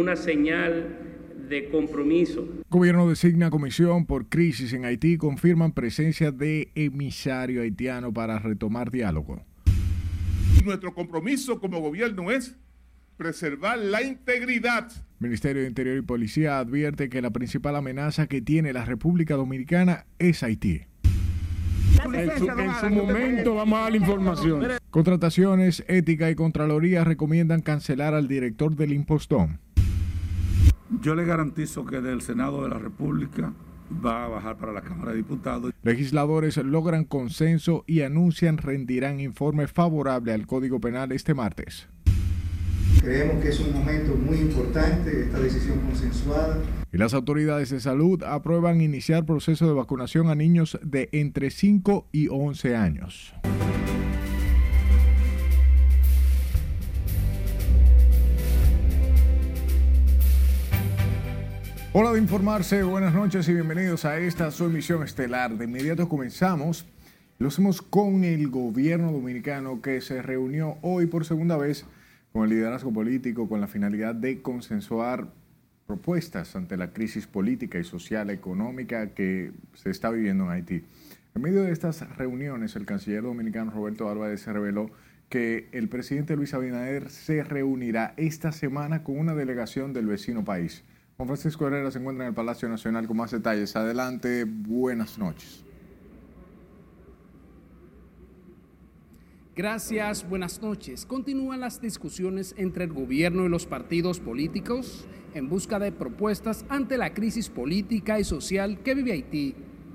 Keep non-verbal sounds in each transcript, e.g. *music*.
una señal de compromiso. Gobierno designa comisión por crisis en Haití, confirman presencia de emisario haitiano para retomar diálogo. Nuestro compromiso como gobierno es preservar la integridad. Ministerio de Interior y Policía advierte que la principal amenaza que tiene la República Dominicana es Haití. En su, en su momento vamos a la información. Contrataciones, ética y Contraloría recomiendan cancelar al director del impostón. Yo le garantizo que del Senado de la República va a bajar para la Cámara de Diputados. Legisladores logran consenso y anuncian rendirán informe favorable al Código Penal este martes. Creemos que es un momento muy importante esta decisión consensuada. Y las autoridades de salud aprueban iniciar proceso de vacunación a niños de entre 5 y 11 años. Hola de informarse, buenas noches y bienvenidos a esta su emisión estelar. De inmediato comenzamos. Lo hacemos con el gobierno dominicano que se reunió hoy por segunda vez con el liderazgo político con la finalidad de consensuar propuestas ante la crisis política y social económica que se está viviendo en Haití. En medio de estas reuniones, el canciller dominicano Roberto Álvarez se reveló que el presidente Luis Abinader se reunirá esta semana con una delegación del vecino país. Juan Francisco Herrera se encuentra en el Palacio Nacional con más detalles. Adelante, buenas noches. Gracias, buenas noches. Continúan las discusiones entre el gobierno y los partidos políticos en busca de propuestas ante la crisis política y social que vive Haití.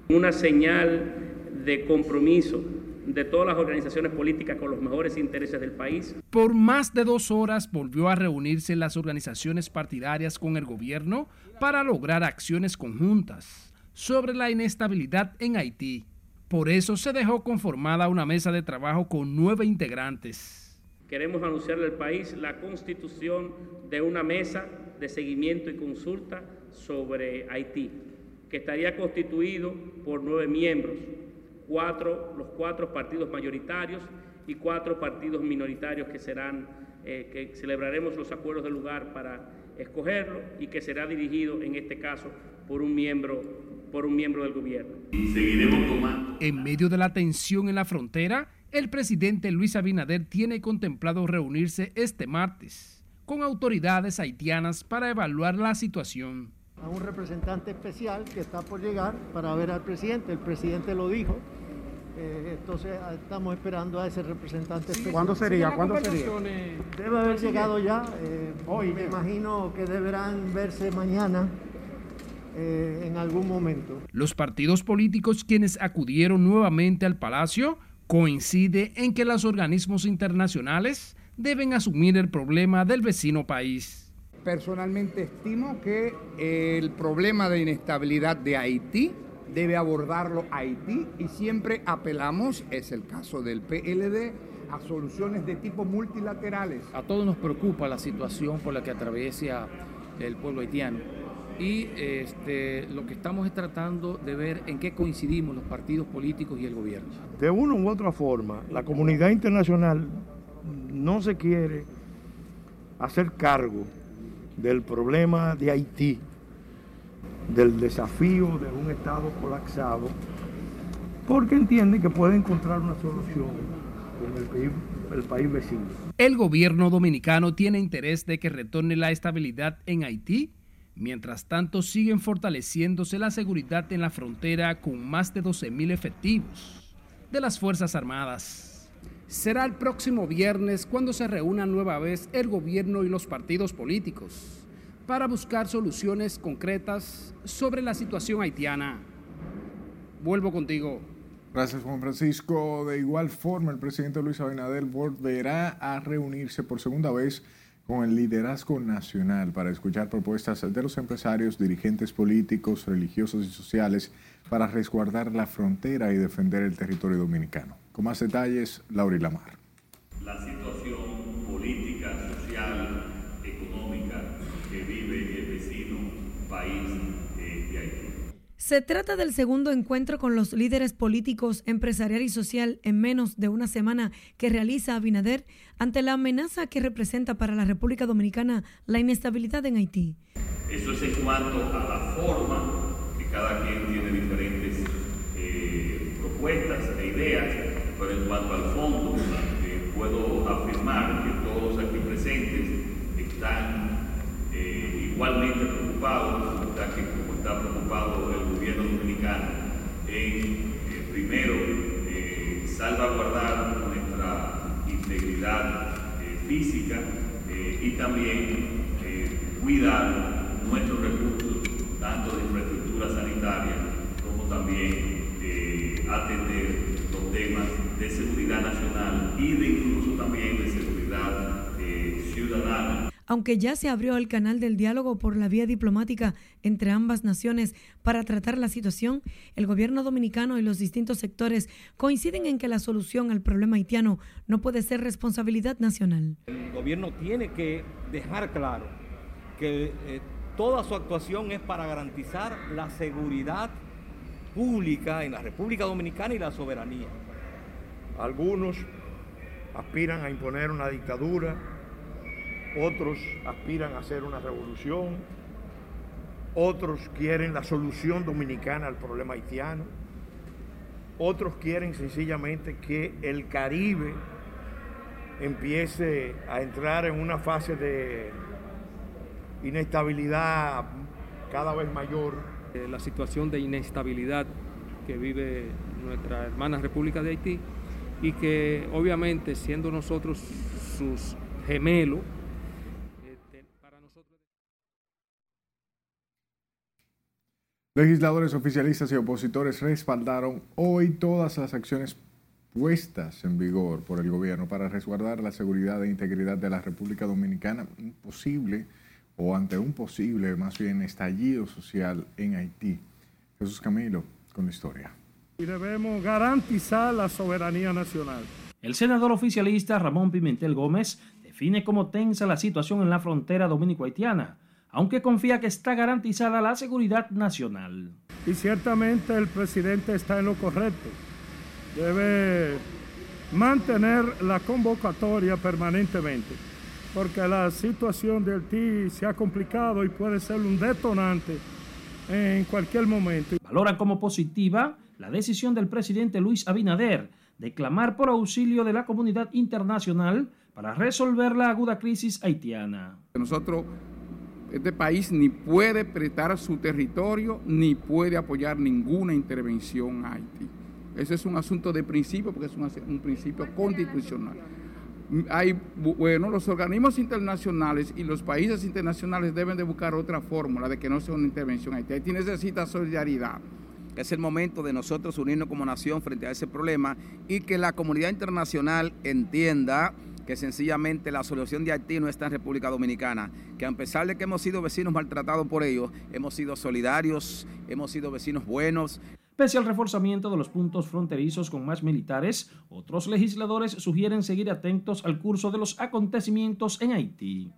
Una señal de compromiso de todas las organizaciones políticas con los mejores intereses del país. Por más de dos horas volvió a reunirse las organizaciones partidarias con el gobierno para lograr acciones conjuntas sobre la inestabilidad en Haití. Por eso se dejó conformada una mesa de trabajo con nueve integrantes. Queremos anunciarle al país la constitución de una mesa de seguimiento y consulta sobre Haití, que estaría constituido por nueve miembros, cuatro, los cuatro partidos mayoritarios y cuatro partidos minoritarios que serán, eh, que celebraremos los acuerdos del lugar para escogerlo y que será dirigido en este caso por un miembro, por un miembro del gobierno. Y seguiremos tomando. En medio de la tensión en la frontera, el presidente Luis Abinader tiene contemplado reunirse este martes con autoridades haitianas para evaluar la situación. A un representante especial que está por llegar para ver al presidente, el presidente lo dijo, eh, entonces estamos esperando a ese representante especial. ¿Cuándo sería? ¿Cuándo sería? Debe haber llegado ya, eh, hoy me imagino que deberán verse mañana eh, en algún momento. Los partidos políticos quienes acudieron nuevamente al Palacio coincide en que los organismos internacionales deben asumir el problema del vecino país. Personalmente estimo que el problema de inestabilidad de Haití debe abordarlo Haití y siempre apelamos, es el caso del PLD, a soluciones de tipo multilaterales. A todos nos preocupa la situación por la que atraviesa el pueblo haitiano y este, lo que estamos es tratando de ver en qué coincidimos los partidos políticos y el gobierno. De una u otra forma, la comunidad internacional no se quiere hacer cargo del problema de Haití, del desafío de un Estado colapsado, porque entiende que puede encontrar una solución con el país, el país vecino. El gobierno dominicano tiene interés de que retorne la estabilidad en Haití Mientras tanto, siguen fortaleciéndose la seguridad en la frontera con más de 12.000 efectivos de las Fuerzas Armadas. Será el próximo viernes cuando se reúnan nueva vez el gobierno y los partidos políticos para buscar soluciones concretas sobre la situación haitiana. Vuelvo contigo. Gracias Juan Francisco. De igual forma, el presidente Luis Abinader volverá a reunirse por segunda vez con el liderazgo nacional para escuchar propuestas de los empresarios, dirigentes políticos, religiosos y sociales para resguardar la frontera y defender el territorio dominicano. Con más detalles, Laura Lamar. La situación política, social, económica que vive el vecino país de Haití. Se trata del segundo encuentro con los líderes políticos, empresarial y social en menos de una semana que realiza Abinader ante la amenaza que representa para la República Dominicana la inestabilidad en Haití. Eso es en cuanto a la forma, que cada quien tiene diferentes eh, propuestas e ideas, cuanto al fondo, eh, puedo afirmar que todos aquí presentes están eh, igualmente preocupados, como está preocupado el gobierno dominicano en, primero, salvaguardar nuestra integridad física y también cuidar nuestros recursos, tanto de infraestructura sanitaria como también eh, atender de seguridad nacional y de incluso también de seguridad eh, ciudadana. Aunque ya se abrió el canal del diálogo por la vía diplomática entre ambas naciones para tratar la situación, el gobierno dominicano y los distintos sectores coinciden en que la solución al problema haitiano no puede ser responsabilidad nacional. El gobierno tiene que dejar claro que eh, toda su actuación es para garantizar la seguridad pública en la República Dominicana y la soberanía. Algunos aspiran a imponer una dictadura, otros aspiran a hacer una revolución, otros quieren la solución dominicana al problema haitiano, otros quieren sencillamente que el Caribe empiece a entrar en una fase de inestabilidad cada vez mayor. Eh, la situación de inestabilidad que vive nuestra hermana República de Haití y que obviamente siendo nosotros sus gemelos, este. Legisladores oficialistas y opositores respaldaron hoy todas las acciones puestas en vigor por el gobierno para resguardar la seguridad e integridad de la República Dominicana. Imposible o ante un posible, más bien, estallido social en Haití. Jesús Camilo, con la historia. Y debemos garantizar la soberanía nacional. El senador oficialista Ramón Pimentel Gómez define como tensa la situación en la frontera dominico-haitiana, aunque confía que está garantizada la seguridad nacional. Y ciertamente el presidente está en lo correcto. Debe mantener la convocatoria permanentemente porque la situación del TI se ha complicado y puede ser un detonante en cualquier momento. Valoran como positiva la decisión del presidente Luis Abinader de clamar por auxilio de la comunidad internacional para resolver la aguda crisis haitiana. Nosotros, este país ni puede prestar su territorio ni puede apoyar ninguna intervención a Haití. Ese es un asunto de principio porque es un, un principio constitucional hay, bueno, los organismos internacionales y los países internacionales deben de buscar otra fórmula de que no sea una intervención Haití. Haití necesita solidaridad. Es el momento de nosotros unirnos como nación frente a ese problema y que la comunidad internacional entienda que sencillamente la solución de Haití no está en República Dominicana, que a pesar de que hemos sido vecinos maltratados por ellos, hemos sido solidarios, hemos sido vecinos buenos. Pese al reforzamiento de los puntos fronterizos con más militares, otros legisladores sugieren seguir atentos al curso de los acontecimientos en Haití.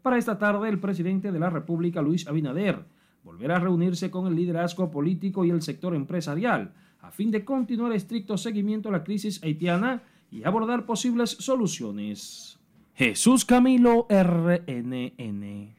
Para esta tarde, el presidente de la República, Luis Abinader, volverá a reunirse con el liderazgo político y el sector empresarial, a fin de continuar estricto seguimiento a la crisis haitiana y abordar posibles soluciones. Jesús Camilo, RNN.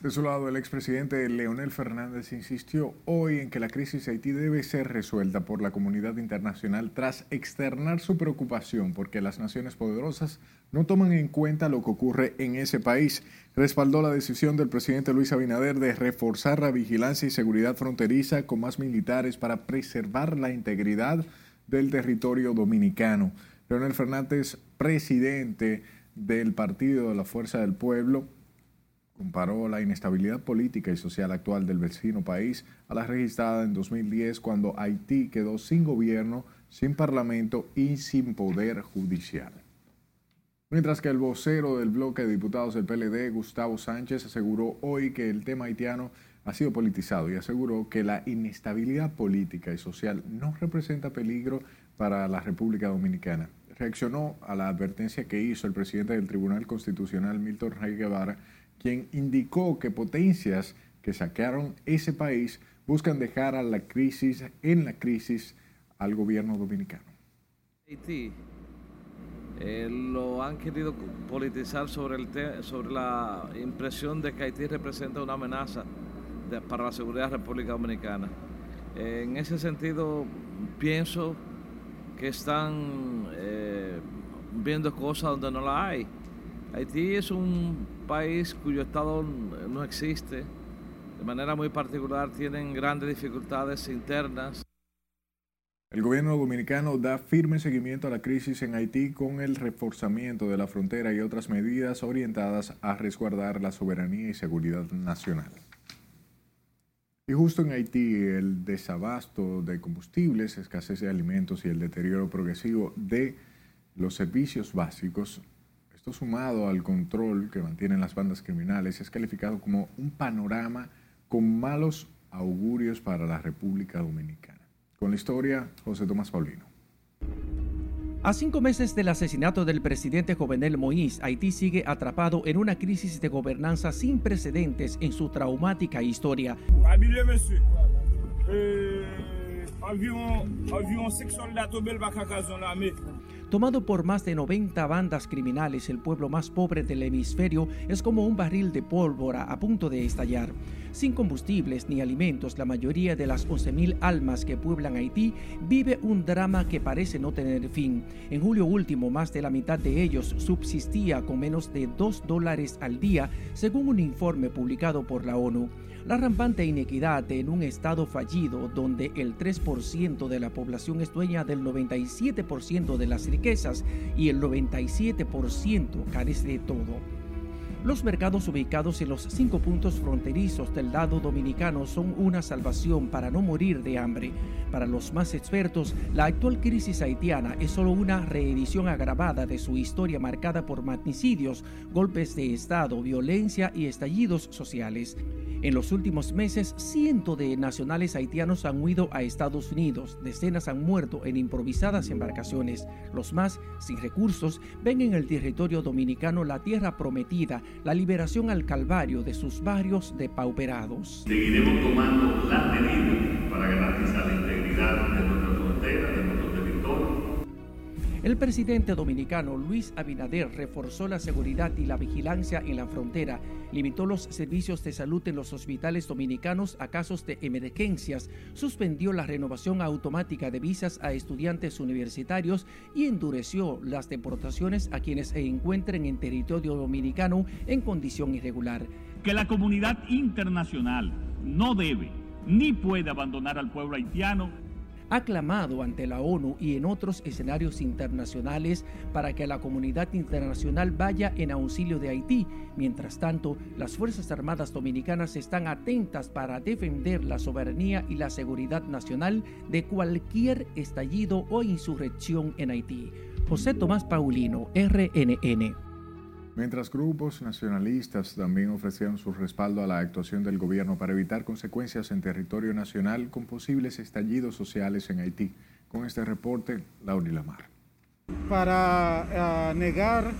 De su lado, el expresidente Leonel Fernández insistió hoy en que la crisis de Haití debe ser resuelta por la comunidad internacional tras externar su preocupación porque las naciones poderosas no toman en cuenta lo que ocurre en ese país. Respaldó la decisión del presidente Luis Abinader de reforzar la vigilancia y seguridad fronteriza con más militares para preservar la integridad del territorio dominicano. Leonel Fernández, presidente del Partido de la Fuerza del Pueblo, comparó la inestabilidad política y social actual del vecino país a la registrada en 2010 cuando Haití quedó sin gobierno, sin parlamento y sin poder judicial. Mientras que el vocero del bloque de diputados del PLD, Gustavo Sánchez, aseguró hoy que el tema haitiano ha sido politizado y aseguró que la inestabilidad política y social no representa peligro para la República Dominicana. Reaccionó a la advertencia que hizo el presidente del Tribunal Constitucional, Milton Rey Guevara, quien indicó que potencias que saquearon ese país buscan dejar a la crisis, en la crisis al gobierno dominicano. Haití eh, lo han querido politizar sobre, el sobre la impresión de que Haití representa una amenaza para la seguridad de la República Dominicana. en ese sentido, pienso que están eh, viendo cosas donde no la hay. Haití es un país cuyo Estado no existe, de manera muy particular tienen grandes dificultades internas. El gobierno dominicano da firme seguimiento a la crisis en Haití con el reforzamiento de la frontera y otras medidas orientadas a resguardar la soberanía y seguridad nacional. Y justo en Haití, el desabasto de combustibles, escasez de alimentos y el deterioro progresivo de los servicios básicos, esto sumado al control que mantienen las bandas criminales, es calificado como un panorama con malos augurios para la República Dominicana. Con la historia, José Tomás Paulino. A cinco meses del asesinato del presidente Jovenel Moïse, Haití sigue atrapado en una crisis de gobernanza sin precedentes en su traumática historia. Tomado por más de 90 bandas criminales, el pueblo más pobre del hemisferio es como un barril de pólvora a punto de estallar. Sin combustibles ni alimentos, la mayoría de las 11.000 almas que pueblan Haití vive un drama que parece no tener fin. En julio último, más de la mitad de ellos subsistía con menos de 2 dólares al día, según un informe publicado por la ONU. La rampante inequidad en un estado fallido donde el 3% de la población es dueña del 97% de las riquezas y el 97% carece de todo. Los mercados ubicados en los cinco puntos fronterizos del lado dominicano son una salvación para no morir de hambre. Para los más expertos, la actual crisis haitiana es solo una reedición agravada de su historia marcada por magnicidios, golpes de Estado, violencia y estallidos sociales. En los últimos meses, cientos de nacionales haitianos han huido a Estados Unidos, decenas han muerto en improvisadas embarcaciones. Los más, sin recursos, ven en el territorio dominicano la tierra prometida, la liberación al calvario de sus barrios depauperados. Seguiremos tomando las medidas para garantizar la integridad el presidente dominicano Luis Abinader reforzó la seguridad y la vigilancia en la frontera, limitó los servicios de salud en los hospitales dominicanos a casos de emergencias, suspendió la renovación automática de visas a estudiantes universitarios y endureció las deportaciones a quienes se encuentren en territorio dominicano en condición irregular. Que la comunidad internacional no debe ni puede abandonar al pueblo haitiano ha clamado ante la ONU y en otros escenarios internacionales para que la comunidad internacional vaya en auxilio de Haití. Mientras tanto, las Fuerzas Armadas Dominicanas están atentas para defender la soberanía y la seguridad nacional de cualquier estallido o insurrección en Haití. José Tomás Paulino, RNN. Mientras grupos nacionalistas también ofrecieron su respaldo a la actuación del gobierno para evitar consecuencias en territorio nacional con posibles estallidos sociales en Haití. Con este reporte, Laura Lamar. Para eh, negar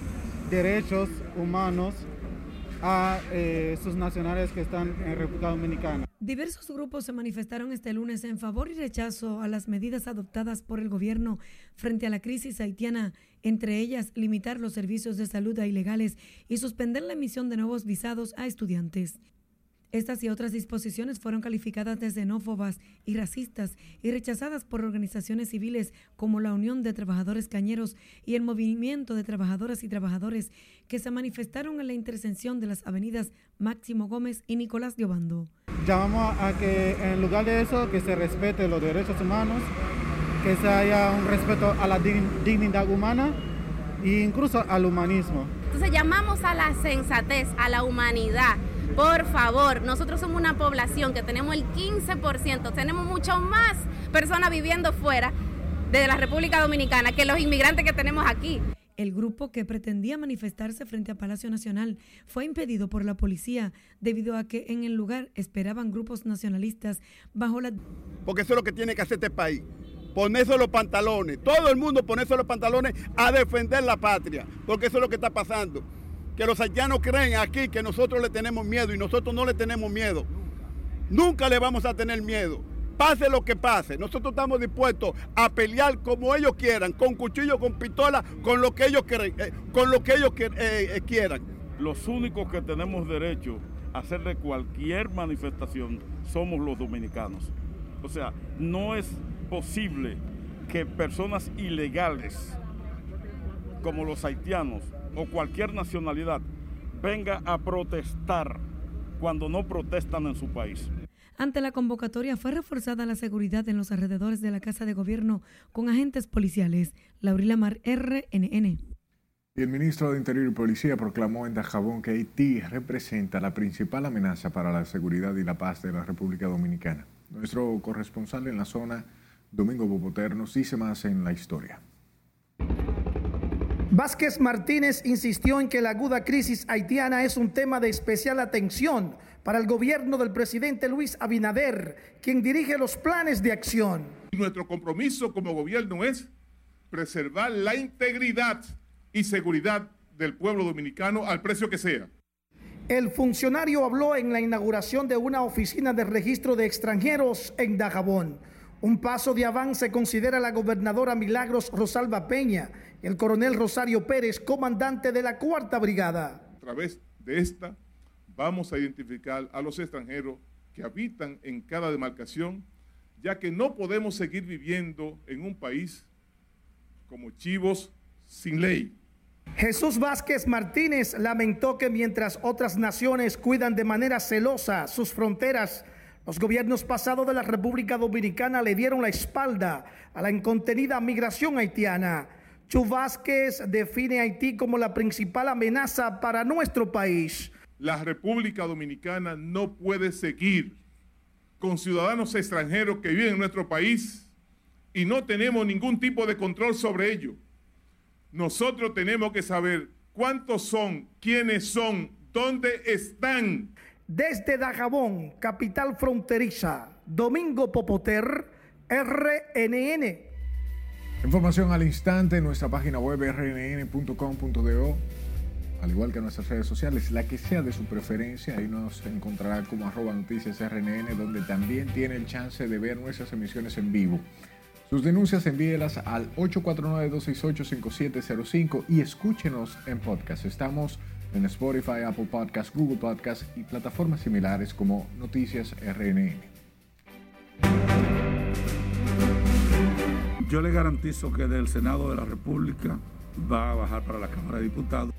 derechos humanos a eh, nacionales que están en República Dominicana. Diversos grupos se manifestaron este lunes en favor y rechazo a las medidas adoptadas por el gobierno frente a la crisis haitiana, entre ellas limitar los servicios de salud a ilegales y suspender la emisión de nuevos visados a estudiantes. Estas y otras disposiciones fueron calificadas de xenófobas y racistas y rechazadas por organizaciones civiles como la Unión de Trabajadores Cañeros y el Movimiento de Trabajadoras y Trabajadores que se manifestaron en la intersección de las avenidas Máximo Gómez y Nicolás de Obando. Llamamos a que en lugar de eso que se respete los derechos humanos, que se haya un respeto a la dignidad humana e incluso al humanismo. Entonces llamamos a la sensatez, a la humanidad por favor, nosotros somos una población que tenemos el 15%, tenemos mucho más personas viviendo fuera de la República Dominicana que los inmigrantes que tenemos aquí. El grupo que pretendía manifestarse frente a Palacio Nacional fue impedido por la policía debido a que en el lugar esperaban grupos nacionalistas bajo la... Porque eso es lo que tiene que hacer este país. Ponerse los pantalones, todo el mundo ponerse los pantalones a defender la patria, porque eso es lo que está pasando que los haitianos creen aquí que nosotros le tenemos miedo y nosotros no le tenemos miedo. Nunca le vamos a tener miedo. Pase lo que pase, nosotros estamos dispuestos a pelear como ellos quieran, con cuchillo, con pistola, con lo que ellos, eh, con lo que ellos eh, eh, quieran. Los únicos que tenemos derecho a hacerle cualquier manifestación somos los dominicanos. O sea, no es posible que personas ilegales como los haitianos o cualquier nacionalidad venga a protestar cuando no protestan en su país. Ante la convocatoria fue reforzada la seguridad en los alrededores de la Casa de Gobierno con agentes policiales. Laurila Mar, RNN. Y el ministro de Interior y Policía proclamó en Dajabón que Haití representa la principal amenaza para la seguridad y la paz de la República Dominicana. Nuestro corresponsal en la zona, Domingo Bopoter, nos dice más en la historia. Vázquez Martínez insistió en que la aguda crisis haitiana es un tema de especial atención para el gobierno del presidente Luis Abinader, quien dirige los planes de acción. Nuestro compromiso como gobierno es preservar la integridad y seguridad del pueblo dominicano al precio que sea. El funcionario habló en la inauguración de una oficina de registro de extranjeros en Dajabón. Un paso de avance considera la gobernadora Milagros Rosalba Peña el coronel Rosario Pérez, comandante de la Cuarta Brigada. A través de esta vamos a identificar a los extranjeros que habitan en cada demarcación, ya que no podemos seguir viviendo en un país como chivos sin ley. Jesús Vázquez Martínez lamentó que mientras otras naciones cuidan de manera celosa sus fronteras, los gobiernos pasados de la República Dominicana le dieron la espalda a la incontenida migración haitiana. Chu Vázquez define a Haití como la principal amenaza para nuestro país. La República Dominicana no puede seguir con ciudadanos extranjeros que viven en nuestro país y no tenemos ningún tipo de control sobre ello. Nosotros tenemos que saber cuántos son, quiénes son, dónde están. Desde Dajabón, capital fronteriza, Domingo Popoter, RNN. Información al instante en nuestra página web rnn.com.do, al igual que en nuestras redes sociales, la que sea de su preferencia, ahí nos encontrará como arroba noticias rnn, donde también tiene el chance de ver nuestras emisiones en vivo. Sus denuncias envíelas al 849-268-5705 y escúchenos en podcast. Estamos en Spotify, Apple Podcast, Google Podcast y plataformas similares como Noticias RNN. Yo le garantizo que del Senado de la República va a bajar para la Cámara de Diputados.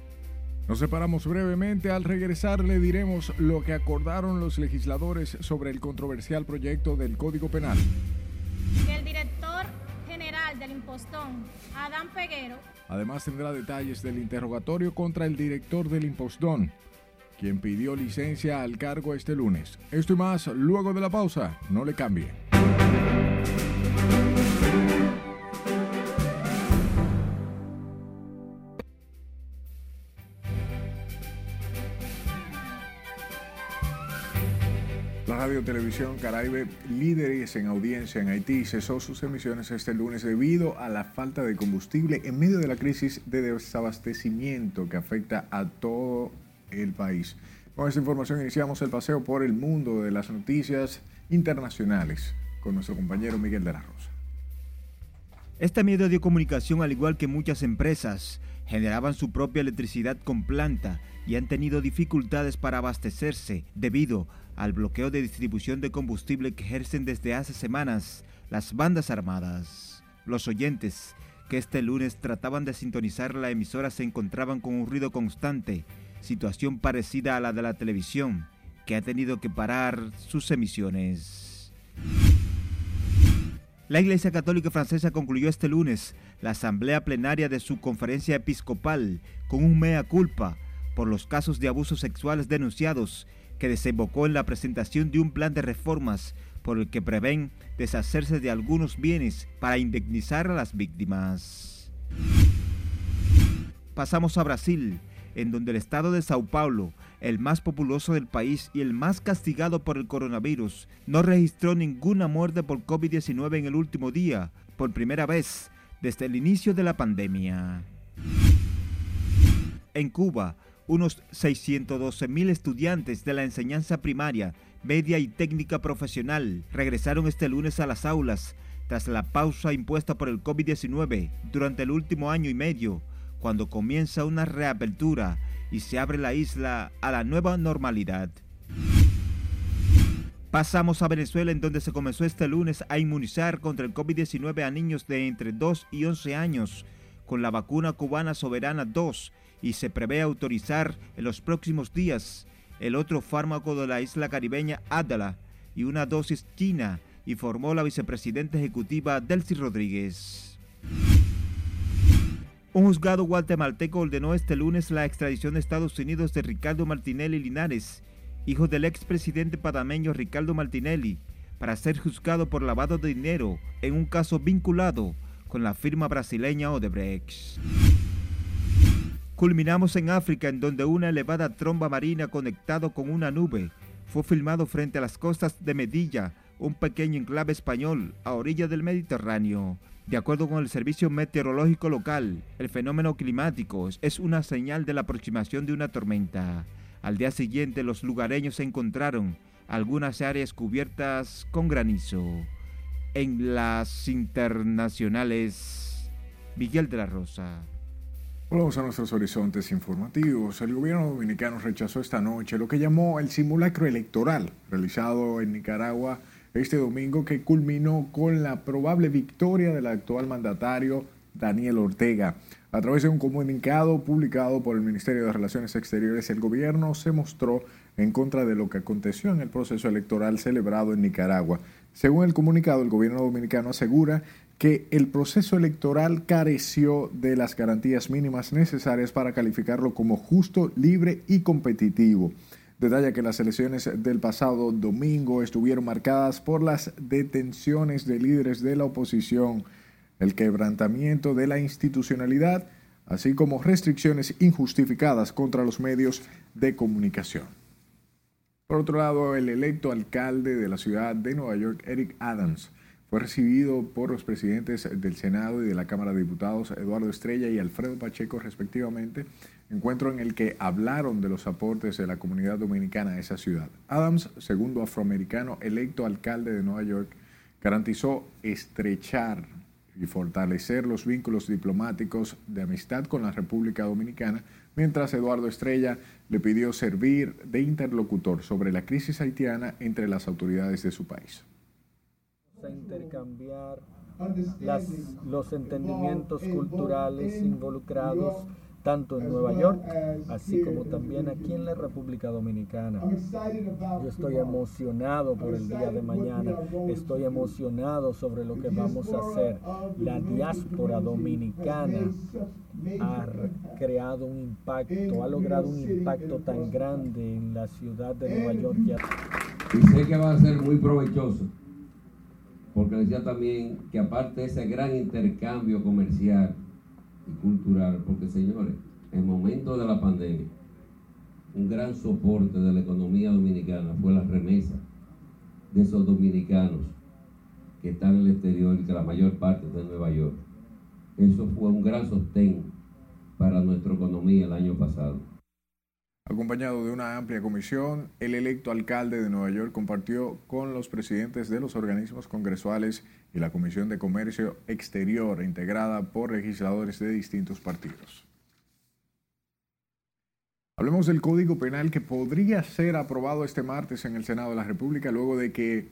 Nos separamos brevemente. Al regresar le diremos lo que acordaron los legisladores sobre el controversial proyecto del Código Penal. El director general del Impostón, Adán Peguero, Además tendrá detalles del interrogatorio contra el director del Impostón, quien pidió licencia al cargo este lunes. Esto y más luego de la pausa. No le cambie. Radio Televisión Caraibe, líderes en audiencia en Haití, cesó sus emisiones este lunes debido a la falta de combustible en medio de la crisis de desabastecimiento que afecta a todo el país. Con esta información iniciamos el paseo por el mundo de las noticias internacionales con nuestro compañero Miguel de la Rosa. Este medio de comunicación, al igual que muchas empresas, generaban su propia electricidad con planta y han tenido dificultades para abastecerse debido al bloqueo de distribución de combustible que ejercen desde hace semanas las bandas armadas. Los oyentes que este lunes trataban de sintonizar la emisora se encontraban con un ruido constante, situación parecida a la de la televisión, que ha tenido que parar sus emisiones. La Iglesia Católica Francesa concluyó este lunes la asamblea plenaria de su conferencia episcopal con un mea culpa por los casos de abusos sexuales denunciados que desembocó en la presentación de un plan de reformas por el que prevén deshacerse de algunos bienes para indemnizar a las víctimas. Pasamos a Brasil, en donde el estado de Sao Paulo, el más populoso del país y el más castigado por el coronavirus, no registró ninguna muerte por COVID-19 en el último día, por primera vez desde el inicio de la pandemia. En Cuba, unos 612 mil estudiantes de la enseñanza primaria, media y técnica profesional regresaron este lunes a las aulas tras la pausa impuesta por el COVID-19 durante el último año y medio, cuando comienza una reapertura y se abre la isla a la nueva normalidad. Pasamos a Venezuela en donde se comenzó este lunes a inmunizar contra el COVID-19 a niños de entre 2 y 11 años con la vacuna cubana Soberana 2 y se prevé autorizar en los próximos días el otro fármaco de la isla caribeña Adala y una dosis china, informó la vicepresidenta ejecutiva Delcy Rodríguez. Un juzgado guatemalteco ordenó este lunes la extradición de Estados Unidos de Ricardo Martinelli Linares, hijo del expresidente panameño Ricardo Martinelli, para ser juzgado por lavado de dinero en un caso vinculado con la firma brasileña Odebrecht. Culminamos en África, en donde una elevada tromba marina conectado con una nube fue filmado frente a las costas de Medilla, un pequeño enclave español a orilla del Mediterráneo. De acuerdo con el Servicio Meteorológico Local, el fenómeno climático es una señal de la aproximación de una tormenta. Al día siguiente los lugareños encontraron algunas áreas cubiertas con granizo. En las internacionales, Miguel de la Rosa. Volvamos a nuestros horizontes informativos. El gobierno dominicano rechazó esta noche lo que llamó el simulacro electoral realizado en Nicaragua este domingo que culminó con la probable victoria del actual mandatario Daniel Ortega. A través de un comunicado publicado por el Ministerio de Relaciones Exteriores, el gobierno se mostró en contra de lo que aconteció en el proceso electoral celebrado en Nicaragua. Según el comunicado, el gobierno dominicano asegura que el proceso electoral careció de las garantías mínimas necesarias para calificarlo como justo, libre y competitivo. Detalla que las elecciones del pasado domingo estuvieron marcadas por las detenciones de líderes de la oposición, el quebrantamiento de la institucionalidad, así como restricciones injustificadas contra los medios de comunicación. Por otro lado, el electo alcalde de la ciudad de Nueva York, Eric Adams, fue recibido por los presidentes del Senado y de la Cámara de Diputados, Eduardo Estrella y Alfredo Pacheco, respectivamente, encuentro en el que hablaron de los aportes de la comunidad dominicana a esa ciudad. Adams, segundo afroamericano electo alcalde de Nueva York, garantizó estrechar y fortalecer los vínculos diplomáticos de amistad con la República Dominicana, mientras Eduardo Estrella le pidió servir de interlocutor sobre la crisis haitiana entre las autoridades de su país a intercambiar las, los entendimientos culturales involucrados tanto en Nueva York, así como también aquí en la República Dominicana. Yo estoy emocionado por el día de mañana, estoy emocionado sobre lo que vamos a hacer. La diáspora dominicana ha creado un impacto, ha logrado un impacto tan grande en la ciudad de Nueva York. Y sé que va a ser muy provechoso porque decía también que aparte de ese gran intercambio comercial y cultural, porque señores, en momento de la pandemia, un gran soporte de la economía dominicana fue la remesa de esos dominicanos que están en el exterior que la mayor parte en Nueva York. Eso fue un gran sostén para nuestra economía el año pasado. Acompañado de una amplia comisión, el electo alcalde de Nueva York compartió con los presidentes de los organismos congresuales y la Comisión de Comercio Exterior, integrada por legisladores de distintos partidos. Hablemos del Código Penal que podría ser aprobado este martes en el Senado de la República luego de que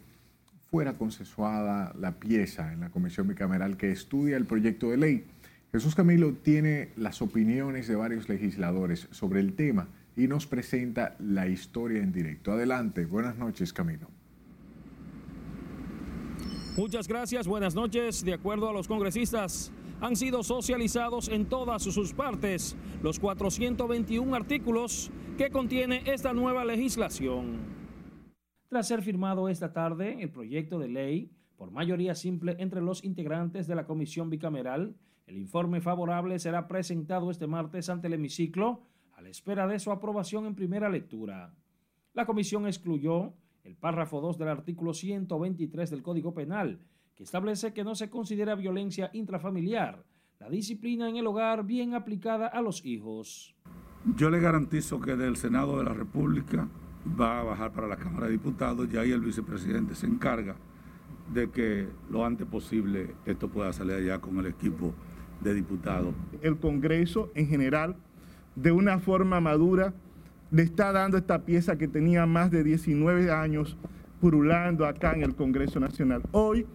fuera consensuada la pieza en la Comisión Bicameral que estudia el proyecto de ley. Jesús Camilo tiene las opiniones de varios legisladores sobre el tema y nos presenta la historia en directo. Adelante, buenas noches Camino. Muchas gracias, buenas noches. De acuerdo a los congresistas, han sido socializados en todas sus partes los 421 artículos que contiene esta nueva legislación. Tras ser firmado esta tarde el proyecto de ley por mayoría simple entre los integrantes de la comisión bicameral, el informe favorable será presentado este martes ante el hemiciclo a la espera de su aprobación en primera lectura. La comisión excluyó el párrafo 2 del artículo 123 del Código Penal, que establece que no se considera violencia intrafamiliar la disciplina en el hogar bien aplicada a los hijos. Yo le garantizo que del Senado de la República va a bajar para la Cámara de Diputados y ahí el vicepresidente se encarga de que lo antes posible esto pueda salir allá con el equipo de diputados. El Congreso en general, de una forma madura, le está dando esta pieza que tenía más de 19 años purulando acá en el Congreso Nacional. Hoy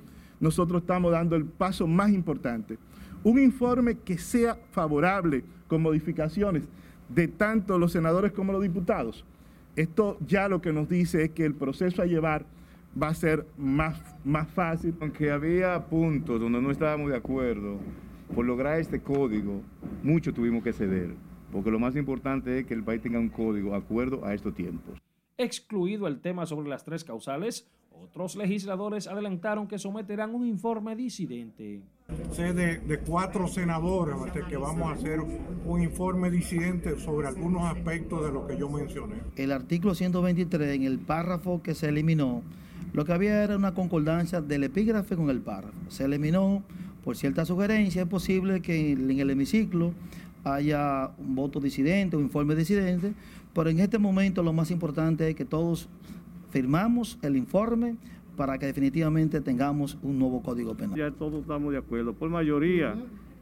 nosotros estamos dando el paso más importante. Un informe que sea favorable con modificaciones de tanto los senadores como los diputados. Esto ya lo que nos dice es que el proceso a llevar va a ser más, más fácil. Aunque había puntos donde no estábamos de acuerdo, por lograr este código, mucho tuvimos que ceder, porque lo más importante es que el país tenga un código acuerdo a estos tiempos. Excluido el tema sobre las tres causales, otros legisladores adelantaron que someterán un informe disidente. Sé de, de, cuatro senadores que vamos a hacer un informe disidente sobre algunos aspectos de lo que yo mencioné. El artículo 123, en el párrafo que se eliminó, lo que había era una concordancia del epígrafe con el párrafo. Se eliminó por cierta sugerencia, es posible que en el hemiciclo haya un voto disidente, un informe disidente, pero en este momento lo más importante es que todos firmamos el informe para que definitivamente tengamos un nuevo código penal. Ya todos estamos de acuerdo, por mayoría.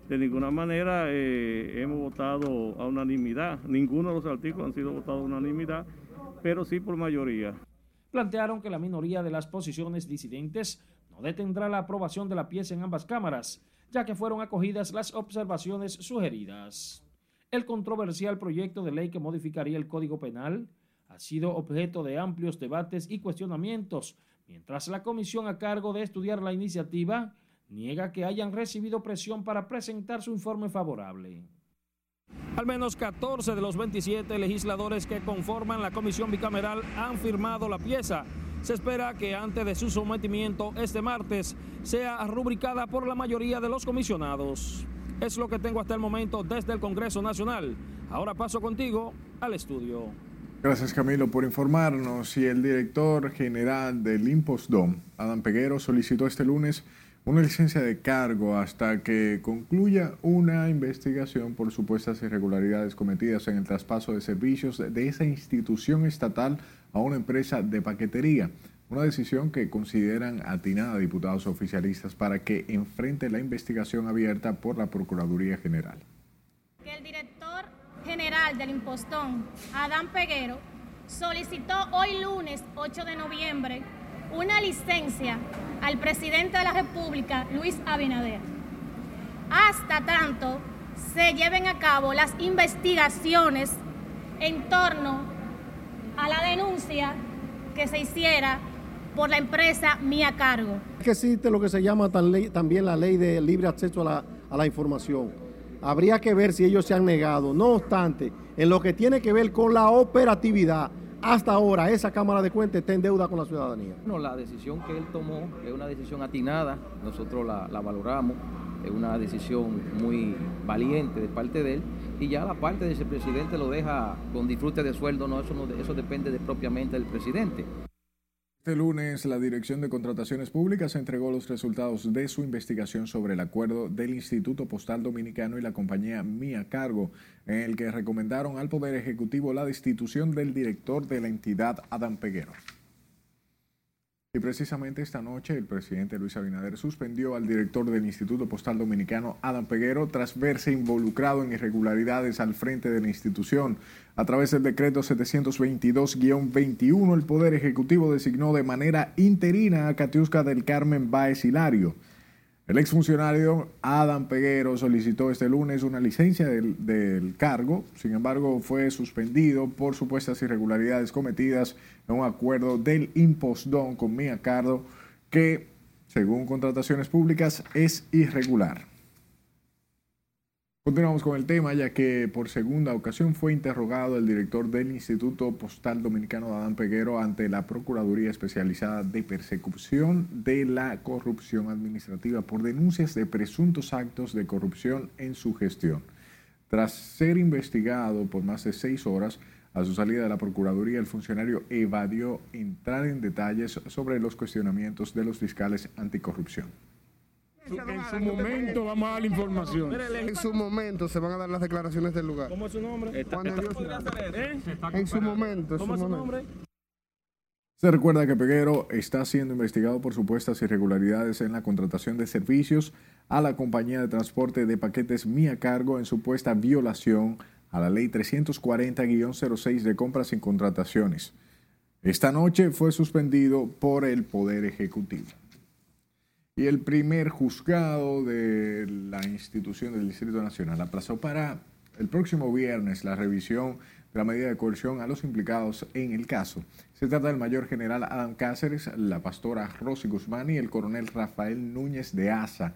De ninguna manera eh, hemos votado a unanimidad. Ninguno de los artículos han sido votados a unanimidad, pero sí por mayoría. Plantearon que la minoría de las posiciones disidentes no detendrá la aprobación de la pieza en ambas cámaras, ya que fueron acogidas las observaciones sugeridas. El controversial proyecto de ley que modificaría el Código Penal ha sido objeto de amplios debates y cuestionamientos, mientras la comisión a cargo de estudiar la iniciativa niega que hayan recibido presión para presentar su informe favorable. Al menos 14 de los 27 legisladores que conforman la comisión bicameral han firmado la pieza. Se espera que antes de su sometimiento este martes sea rubricada por la mayoría de los comisionados. Es lo que tengo hasta el momento desde el Congreso Nacional. Ahora paso contigo al estudio. Gracias Camilo por informarnos. Y el director general del Impostdom, Adam Peguero, solicitó este lunes una licencia de cargo hasta que concluya una investigación por supuestas irregularidades cometidas en el traspaso de servicios de esa institución estatal a una empresa de paquetería. Una decisión que consideran atinada diputados oficialistas para que enfrente la investigación abierta por la Procuraduría General. El director general del Impostón, Adán Peguero, solicitó hoy lunes 8 de noviembre una licencia al presidente de la República, Luis Abinader, hasta tanto se lleven a cabo las investigaciones en torno a la denuncia que se hiciera por la empresa Mía Cargo. Que existe lo que se llama también la ley de libre acceso a la, a la información. Habría que ver si ellos se han negado. No obstante, en lo que tiene que ver con la operatividad, hasta ahora esa Cámara de Cuentas está en deuda con la ciudadanía. No, la decisión que él tomó es una decisión atinada, nosotros la, valoramos, es una decisión muy valiente de parte de él y ya la parte de ese presidente lo deja con disfrute de sueldo, no, eso, eso depende de, propiamente del presidente. Este lunes, la Dirección de Contrataciones Públicas entregó los resultados de su investigación sobre el acuerdo del Instituto Postal Dominicano y la compañía Mía Cargo, en el que recomendaron al Poder Ejecutivo la destitución del director de la entidad, Adam Peguero. Y precisamente esta noche el presidente Luis Abinader suspendió al director del Instituto Postal Dominicano, Adam Peguero, tras verse involucrado en irregularidades al frente de la institución. A través del decreto 722-21, el Poder Ejecutivo designó de manera interina a Catiusca del Carmen Baez Hilario el exfuncionario Adam Peguero solicitó este lunes una licencia del, cargo, sin embargo fue suspendido por supuestas irregularidades cometidas en un acuerdo del Impostón con Mía Cardo que, según contrataciones públicas, es irregular. Continuamos con el tema, ya que por segunda ocasión fue interrogado el director del Instituto Postal Dominicano, Adán Peguero, ante la Procuraduría Especializada de Persecución de la Corrupción Administrativa por denuncias de presuntos actos de corrupción en su gestión. Tras ser investigado por más de seis horas, a su salida de la Procuraduría, el funcionario evadió entrar en detalles sobre los cuestionamientos de los fiscales anticorrupción. En su momento vamos a dar la información. En su momento se van a dar las declaraciones del lugar. ¿Cómo es su nombre? En su momento. ¿Cómo es su nombre? Se recuerda que Peguero está siendo investigado por supuestas irregularidades en la contratación de servicios a la compañía de transporte de paquetes Mía Cargo en supuesta violación a la ley 340-06 de compras sin contrataciones. Esta noche fue suspendido por el Poder Ejecutivo. Y el primer juzgado de la institución del Distrito Nacional aplazó para el próximo viernes la revisión de la medida de coerción a los implicados en el caso. Se trata del mayor general Adam Cáceres, la pastora Rosy Guzmán y el coronel Rafael Núñez de Asa,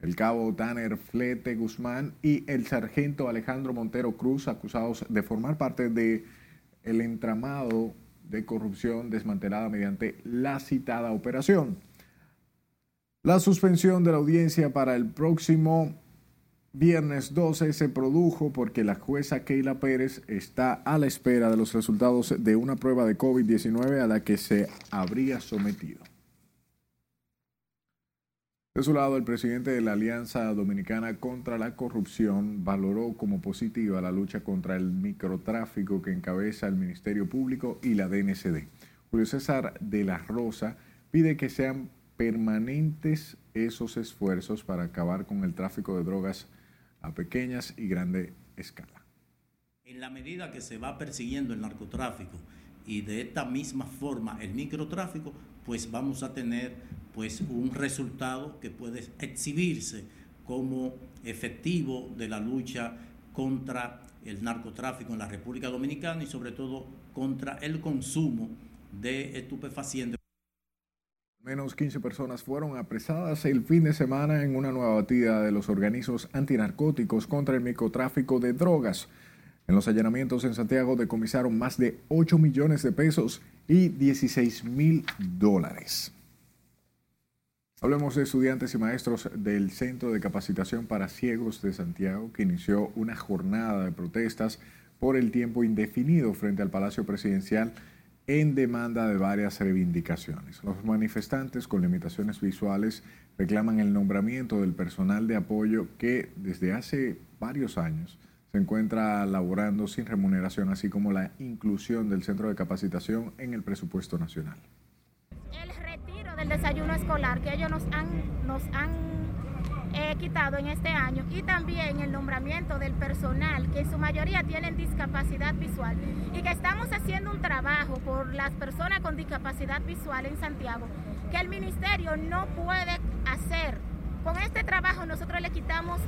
el cabo Tanner Flete Guzmán y el sargento Alejandro Montero Cruz, acusados de formar parte de el entramado de corrupción desmantelada mediante la citada operación. La suspensión de la audiencia para el próximo viernes 12 se produjo porque la jueza Keila Pérez está a la espera de los resultados de una prueba de COVID-19 a la que se habría sometido. De su lado, el presidente de la Alianza Dominicana contra la Corrupción valoró como positiva la lucha contra el microtráfico que encabeza el Ministerio Público y la DNCD. Julio César de la Rosa pide que sean permanentes esos esfuerzos para acabar con el tráfico de drogas a pequeñas y grande escala. En la medida que se va persiguiendo el narcotráfico y de esta misma forma el microtráfico, pues vamos a tener pues un resultado que puede exhibirse como efectivo de la lucha contra el narcotráfico en la República Dominicana y sobre todo contra el consumo de estupefacientes. Menos 15 personas fueron apresadas el fin de semana en una nueva batida de los organismos antinarcóticos contra el microtráfico de drogas. En los allanamientos en Santiago decomisaron más de 8 millones de pesos y 16 mil dólares. Hablemos de estudiantes y maestros del Centro de Capacitación para Ciegos de Santiago, que inició una jornada de protestas por el tiempo indefinido frente al Palacio Presidencial en demanda de varias reivindicaciones. Los manifestantes con limitaciones visuales reclaman el nombramiento del personal de apoyo que desde hace varios años se encuentra laborando sin remuneración, así como la inclusión del centro de capacitación en el presupuesto nacional. El retiro del desayuno escolar que ellos nos han, nos han eh, quitado en este año y también el nombramiento del personal que en su mayoría tienen discapacidad visual y que estamos haciendo un trabajo por las personas con discapacidad visual en Santiago que el ministerio no puede hacer. Con este trabajo nosotros le quitamos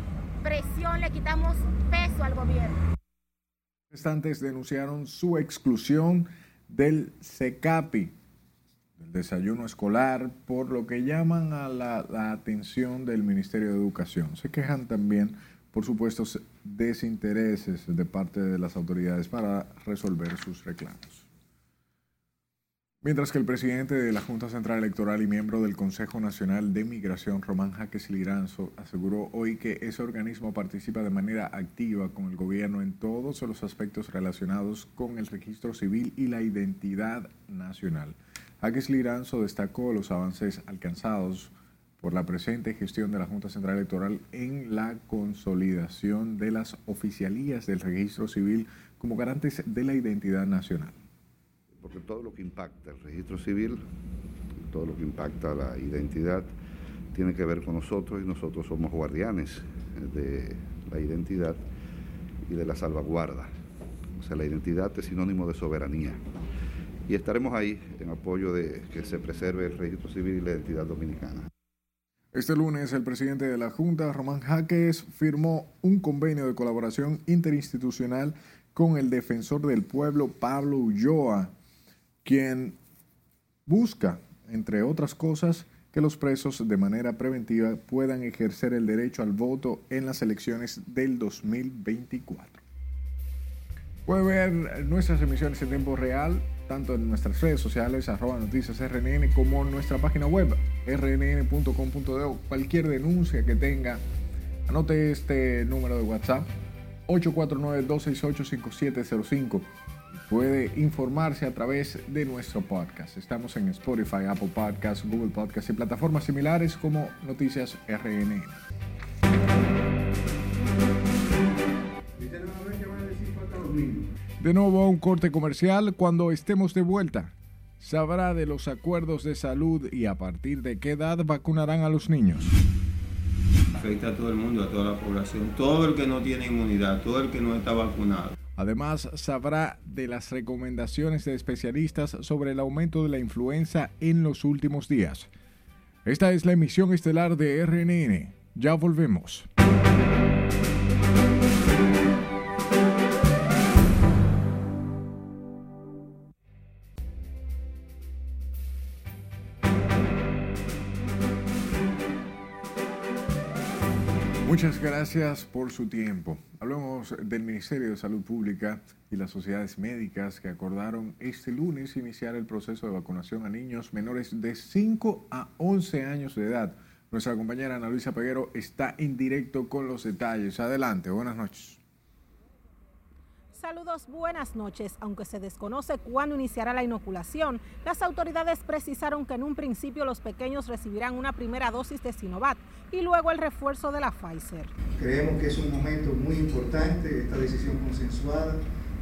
presión, le quitamos peso al gobierno. Los manifestantes denunciaron su exclusión del CECAPI, desayuno escolar, por lo que llaman a la, atención del Ministerio de Educación. Se quejan también por supuestos desintereses de parte de las autoridades para resolver sus reclamos. Mientras que el presidente de la Junta Central Electoral y miembro del Consejo Nacional de Migración, Román Jaques Liranzo, aseguró hoy que ese organismo participa de manera activa con el gobierno en todos los aspectos relacionados con el registro civil y la identidad nacional. Jaques Liranzo destacó los avances alcanzados por la presente gestión de la Junta Central Electoral en la consolidación de las oficialías del registro civil como garantes de la identidad nacional porque todo lo que impacta el registro civil, todo lo que impacta la identidad, tiene que ver con nosotros y nosotros somos guardianes de la identidad y de la salvaguarda. O sea, la identidad es sinónimo de soberanía. Y estaremos ahí en apoyo de que se preserve el registro civil y la identidad dominicana. Este lunes, el presidente de la Junta, Román Jaques, firmó un convenio de colaboración interinstitucional con el defensor del pueblo, Pablo Ulloa, quien busca, entre otras cosas, que los presos de manera preventiva puedan ejercer el derecho al voto en las elecciones del 2024. Puede ver nuestras emisiones en tiempo real, tanto en nuestras redes sociales, arroba noticias RNN, como en nuestra página web, rnn.com.de. Cualquier denuncia que tenga, anote este número de WhatsApp, 849-268-5705 puede informarse a través de nuestro podcast. Estamos en Spotify, Apple Podcasts, Google Podcasts y plataformas similares como Noticias RNN. De nuevo un corte comercial cuando estemos de vuelta. Sabrá de los acuerdos de salud y a partir de qué edad vacunarán a los niños. Afecta a todo el mundo, a toda la población, todo el que no tiene inmunidad, todo el que no está vacunado. Además, sabrá de las recomendaciones de especialistas sobre el aumento de la influenza en los últimos días. Esta es la emisión estelar de RNN. Ya volvemos. Muchas gracias por su tiempo. Hablamos del Ministerio de Salud Pública y las sociedades médicas que acordaron este lunes iniciar el proceso de vacunación a niños menores de 5 a 11 años de edad. Nuestra compañera Ana Luisa Peguero está en directo con los detalles. Adelante, buenas noches. Saludos, buenas noches. Aunque se desconoce cuándo iniciará la inoculación, las autoridades precisaron que en un principio los pequeños recibirán una primera dosis de Sinovac y luego el refuerzo de la Pfizer. Creemos que es un momento muy importante esta decisión consensuada,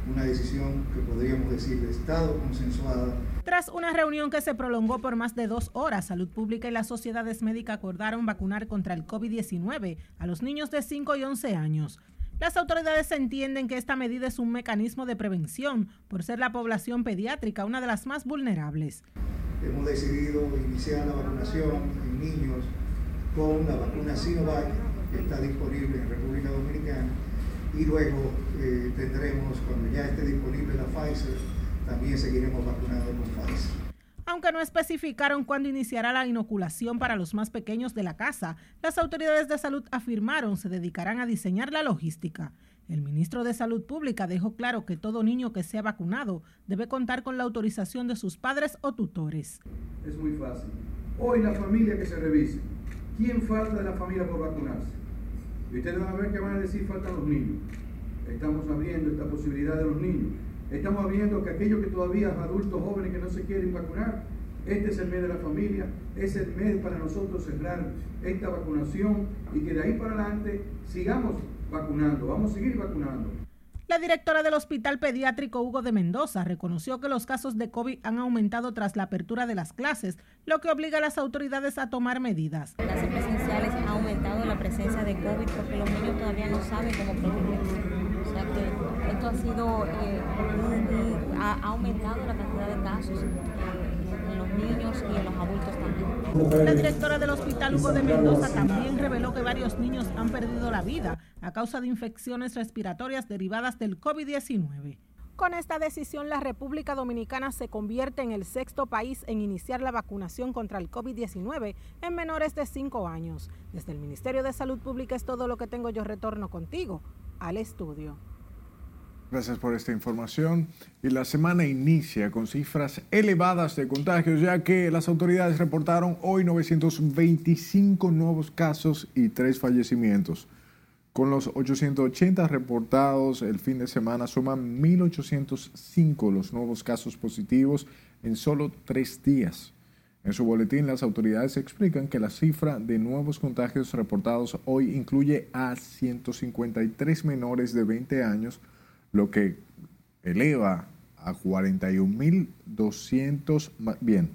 una decisión que podríamos decir de Estado consensuada. Tras una reunión que se prolongó por más de dos horas, Salud Pública y las sociedades médicas acordaron vacunar contra el COVID-19 a los niños de 5 y 11 años. Las autoridades entienden que esta medida es un mecanismo de prevención por ser la población pediátrica una de las más vulnerables. Hemos decidido iniciar la vacunación en niños con la vacuna Sinovac que está disponible en República Dominicana y luego eh, tendremos, cuando ya esté disponible la Pfizer, también seguiremos vacunando con Pfizer. Aunque no especificaron cuándo iniciará la inoculación para los más pequeños de la casa, las autoridades de salud afirmaron se dedicarán a diseñar la logística. El ministro de Salud Pública dejó claro que todo niño que sea vacunado debe contar con la autorización de sus padres o tutores. Es muy fácil. Hoy la familia que se revise. ¿Quién falta de la familia por vacunarse? Y ustedes van a ver que van a decir faltan los niños. Estamos abriendo esta posibilidad de los niños. Estamos viendo que aquellos que todavía adultos jóvenes que no se quieren vacunar, este es el mes de la familia, es el mes para nosotros cerrar esta vacunación y que de ahí para adelante sigamos vacunando, vamos a seguir vacunando. La directora del Hospital Pediátrico Hugo de Mendoza reconoció que los casos de COVID han aumentado tras la apertura de las clases, lo que obliga a las autoridades a tomar medidas. Las presenciales ha aumentado la presencia de COVID porque los niños todavía no saben cómo protegerse esto ha sido, eh, ha, aumentado la cantidad de casos en los niños y en los adultos también. La directora del Hospital Hugo de Mendoza también reveló que varios niños han perdido la vida a causa de infecciones respiratorias derivadas del COVID-19. Con esta decisión, la República Dominicana se convierte en el sexto país en iniciar la vacunación contra el COVID-19 en menores de 5 años. Desde el Ministerio de Salud Pública es todo lo que tengo. Yo retorno contigo al estudio. Gracias por esta información. Y la semana inicia con cifras elevadas de contagios, ya que las autoridades reportaron hoy 925 nuevos casos y 3 fallecimientos. Con los 880 reportados el fin de semana, suman 1.805 los nuevos casos positivos en solo tres días. En su boletín, las autoridades explican que la cifra de nuevos contagios reportados hoy incluye a 153 menores de 20 años, lo que eleva a 41.200, bien,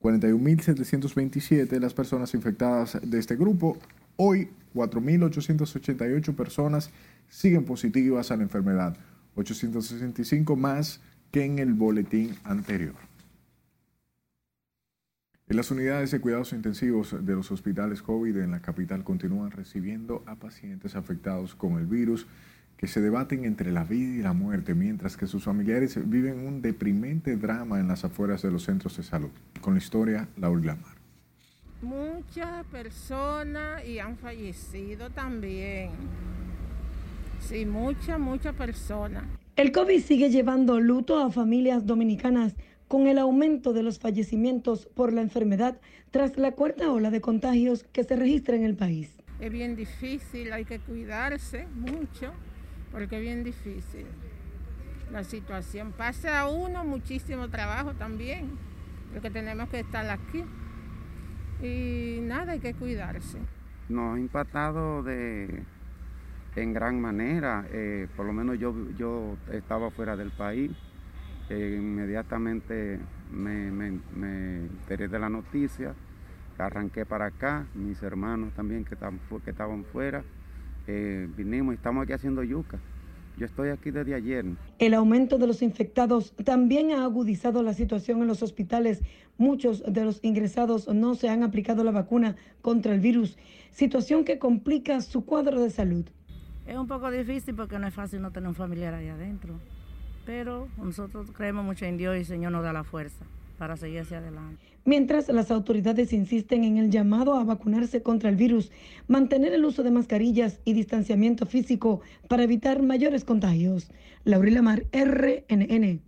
41.727 las personas infectadas de este grupo. Hoy, 4.888 personas siguen positivas a la enfermedad, 865 más que en el boletín anterior. Las unidades de cuidados intensivos de los hospitales COVID en la capital continúan recibiendo a pacientes afectados con el virus que se debaten entre la vida y la muerte, mientras que sus familiares viven un deprimente drama en las afueras de los centros de salud. Con la historia, Laura Lamar. Muchas personas y han fallecido también. Sí, muchas, muchas personas. El COVID sigue llevando luto a familias dominicanas con el aumento de los fallecimientos por la enfermedad tras la cuarta ola de contagios que se registra en el país. Es bien difícil, hay que cuidarse mucho porque es bien difícil. la situación. Pasa a uno muchísimo trabajo también, porque tenemos que estar aquí. Y nada, hay que cuidarse. Nos ha impactado de, en gran manera. Eh, por lo menos yo, yo estaba fuera del país. Eh, inmediatamente me, me, me, enteré de la noticia, arranqué para acá, mis hermanos también que, que estaban fuera, eh, vinimos y estamos aquí haciendo yuca. Yo estoy aquí desde ayer. El aumento de los infectados también ha agudizado la situación en los hospitales. Muchos de los ingresados no se han aplicado la vacuna contra el virus, situación que complica su cuadro de salud. Es un poco difícil porque no es fácil no tener un familiar ahí adentro, pero nosotros creemos mucho en Dios y el Señor nos da la fuerza para seguir hacia adelante. Mientras las autoridades insisten en el llamado a vacunarse contra el virus, mantener el uso de mascarillas y distanciamiento físico para evitar mayores contagios. Laurila Mar, RNN.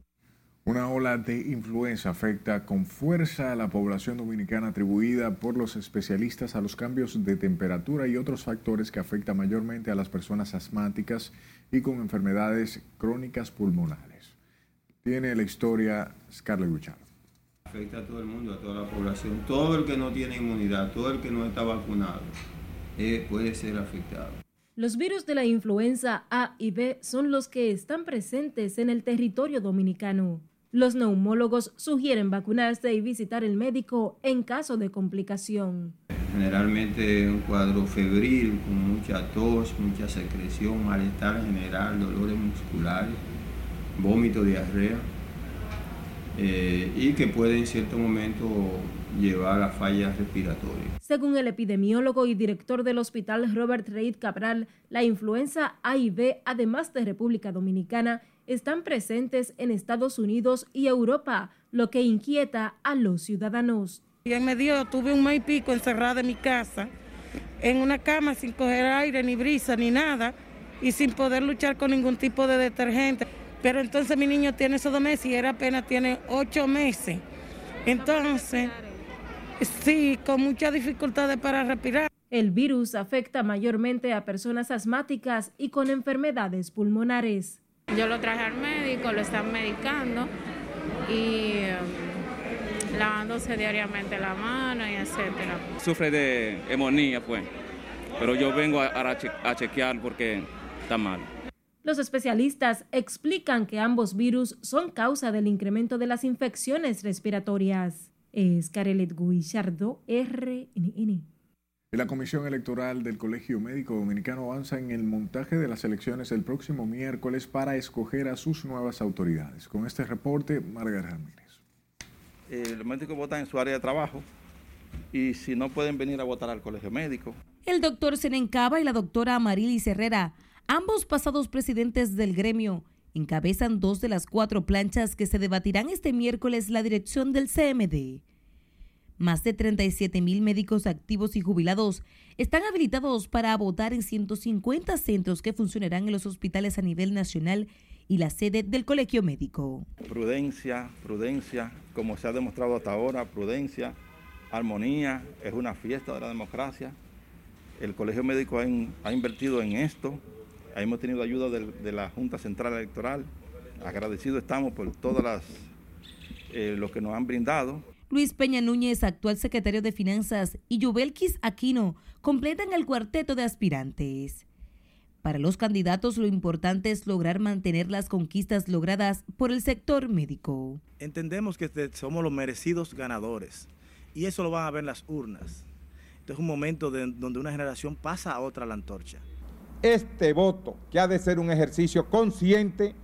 Una ola de influenza afecta con fuerza a la población dominicana atribuida por los especialistas a los cambios de temperatura y otros factores que afectan mayormente a las personas asmáticas y con enfermedades crónicas pulmonares. Tiene la historia Scarlett Guchard afecta a todo el mundo, a toda la población. Todo el que no tiene inmunidad, todo el que no está vacunado, eh, puede ser afectado. Los virus de la influenza A y B son los que están presentes en el territorio dominicano. Los neumólogos sugieren vacunarse y visitar el médico en caso de complicación. Generalmente un cuadro febril con mucha tos, mucha secreción, malestar general, dolores musculares, vómito, diarrea eh, y que puede en cierto momento llevar a fallas respiratorias. Según el epidemiólogo y director del hospital Robert Reid Cabral, la influenza A y B, además de República Dominicana, están presentes en Estados Unidos y Europa, lo que inquieta a los ciudadanos. Y en medio tuve un mes y pico encerrada en mi casa, en una cama sin coger aire, ni brisa, ni nada, y sin poder luchar con ningún tipo de detergente. Pero entonces mi niño tiene esos dos meses y él apenas tiene ocho meses. Entonces, sí, con muchas dificultades para respirar. El virus afecta mayormente a personas asmáticas y con enfermedades pulmonares. Yo lo traje al médico, lo están medicando y um, lavándose diariamente la mano y etcétera. Sufre de hemonía, pues, pero yo vengo a, a chequear porque está mal. Los especialistas explican que ambos virus son causa del incremento de las infecciones respiratorias. Es Carelet Guillardo, RNN. La Comisión Electoral del Colegio Médico Dominicano avanza en el montaje de las elecciones el próximo miércoles para escoger a sus nuevas autoridades. Con este reporte, Margarita Ramírez. Eh, los médicos votan en su área de trabajo y si no pueden venir a votar al Colegio Médico. El doctor Senencaba y la doctora Amarilis Herrera Ambos pasados presidentes del gremio encabezan dos de las cuatro planchas que se debatirán este miércoles la dirección del CMD. Más de 37 mil médicos activos y jubilados están habilitados para votar en 150 centros que funcionarán en los hospitales a nivel nacional y la sede del colegio médico. Prudencia, prudencia, como se ha demostrado hasta ahora, prudencia, armonía, es una fiesta de la democracia. El colegio médico ha, ha invertido en esto, hemos tenido ayuda de, la Junta Central Electoral. Agradecidos estamos por todas las eh, lo que nos han brindado. Luis Peña Núñez, actual secretario de Finanzas, y Yubelkis Aquino completan el cuarteto de aspirantes. Para los candidatos lo importante es lograr mantener las conquistas logradas por el sector médico. Entendemos que somos los merecidos ganadores y eso lo van a ver en las urnas. Este es un momento donde una generación pasa a otra la antorcha. Este voto, que ha de ser un ejercicio consciente,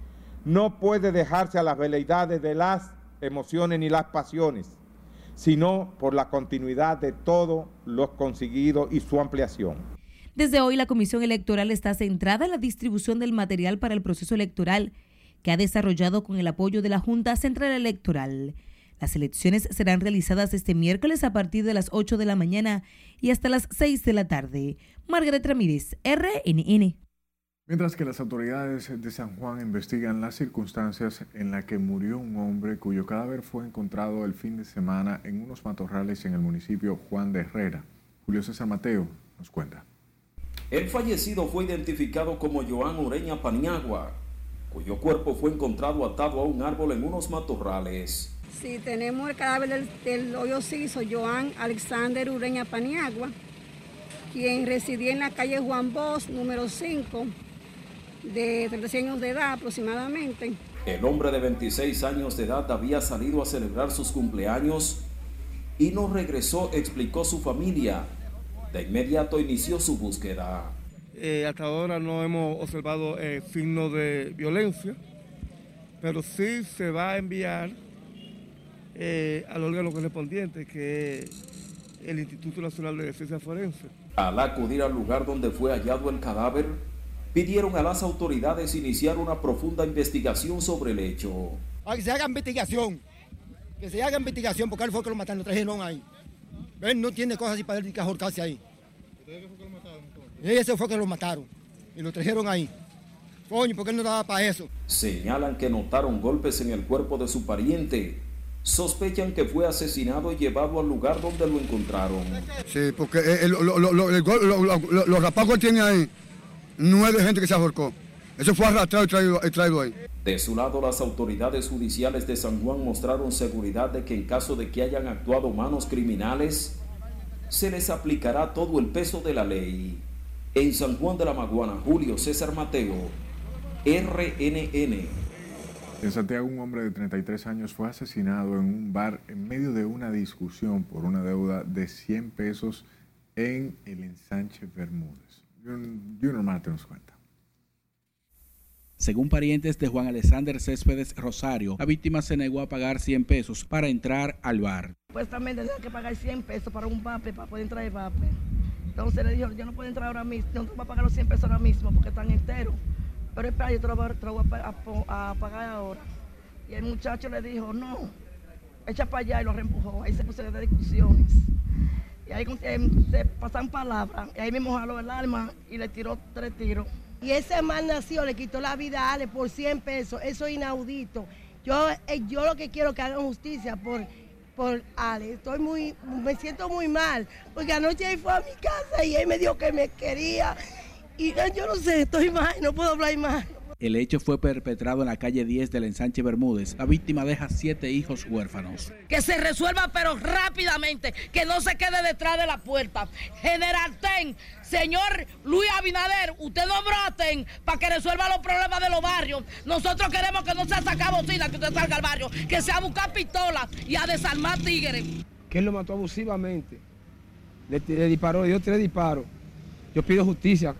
no puede dejarse a las veleidades de las emociones ni las pasiones, sino por la continuidad de todo lo conseguido y su ampliación. Desde hoy la Comisión Electoral está centrada en la distribución del material para el proceso electoral que ha desarrollado con el apoyo de la Junta Central Electoral. Las elecciones serán realizadas este miércoles a partir de las 8 de la mañana y hasta las 6 de la tarde. Margaret Ramírez, RNN. Mientras que las autoridades de San Juan investigan las circunstancias en las que murió un hombre cuyo cadáver fue encontrado el fin de semana en unos matorrales en el municipio Juan de Herrera. Julio César Mateo nos cuenta. El fallecido fue identificado como Joan Ureña Paniagua, cuyo cuerpo fue encontrado atado a un árbol en unos matorrales. Sí, tenemos el cadáver del, del hoyo Joan Alexander Ureña Paniagua, quien residía en la calle Juan Bosch, número 5, de 36 años de edad aproximadamente. El hombre de 26 años de edad había salido a celebrar sus cumpleaños y no regresó, explicó su familia. De inmediato inició su búsqueda. Eh, hasta ahora no hemos observado eh, signos de violencia, pero sí se va a enviar eh, al órgano correspondiente, que es el Instituto Nacional de Ciencia Forense. Al acudir al lugar donde fue hallado el cadáver, pidieron a las autoridades iniciar una profunda investigación sobre el hecho. Que se haga investigación, que se haga investigación, porque él fue que lo mataron, lo trajeron ahí. Él no tiene cosas así para él que ahorcarse ahí. Ese fue que lo mataron y lo trajeron ahí. Coño, ¿por qué no daba para eso? Señalan que notaron golpes en el cuerpo de su pariente. Sospechan que fue asesinado y llevado al lugar donde lo encontraron. Sí, porque el, lo, lo, lo, los rapazos que tiene ahí, nueve gente que se ahorcó. Eso fue arrastrado y traído, y traído ahí. De su lado, las autoridades judiciales de San Juan mostraron seguridad de que en caso de que hayan actuado manos criminales, se les aplicará todo el peso de la ley. En San Juan de la Maguana, Julio César Mateo, RNN. En Santiago, un hombre de 33 años fue asesinado en un bar en medio de una discusión por una deuda de 100 pesos en el ensanche Bermúdez. Jun- Junior Marte nos cuenta. Según parientes de Juan Alexander Céspedes Rosario, la víctima se negó a pagar 100 pesos para entrar al bar. Supuestamente tenía que pagar 100 pesos para un vape, para poder entrar al vape. Entonces le dijo, yo no puedo entrar ahora mismo, yo no a pagar los 100 pesos ahora mismo porque están enteros. Pero espera, yo te lo te voy a, a pagar ahora. Y el muchacho le dijo, no, echa para allá y lo reempujó. Ahí se pusieron de discusiones. Y ahí eh, se pasan palabras. Y ahí mismo jaló el arma y le tiró tres tiros. Y ese mal nació, le quitó la vida a Ale por 100 pesos. Eso es inaudito. Yo, eh, yo lo que quiero es que hagan justicia por, por Ale. Estoy muy, me siento muy mal. Porque anoche él fue a mi casa y él me dijo que me quería. Y eh, yo no sé, estoy mal, no puedo hablar más. El hecho fue perpetrado en la calle 10 del ensanche Bermúdez. La víctima deja siete hijos huérfanos. Que se resuelva pero rápidamente, que no se quede detrás de la puerta. General Ten, señor Luis Abinader, usted nombró a Ten para que resuelva los problemas de los barrios. Nosotros queremos que no sea sacar bocina, que usted salga al barrio, que sea a buscar pistolas y a desarmar tigres. que él lo mató abusivamente. Le, le disparó, le dio tres disparos. Yo pido justicia,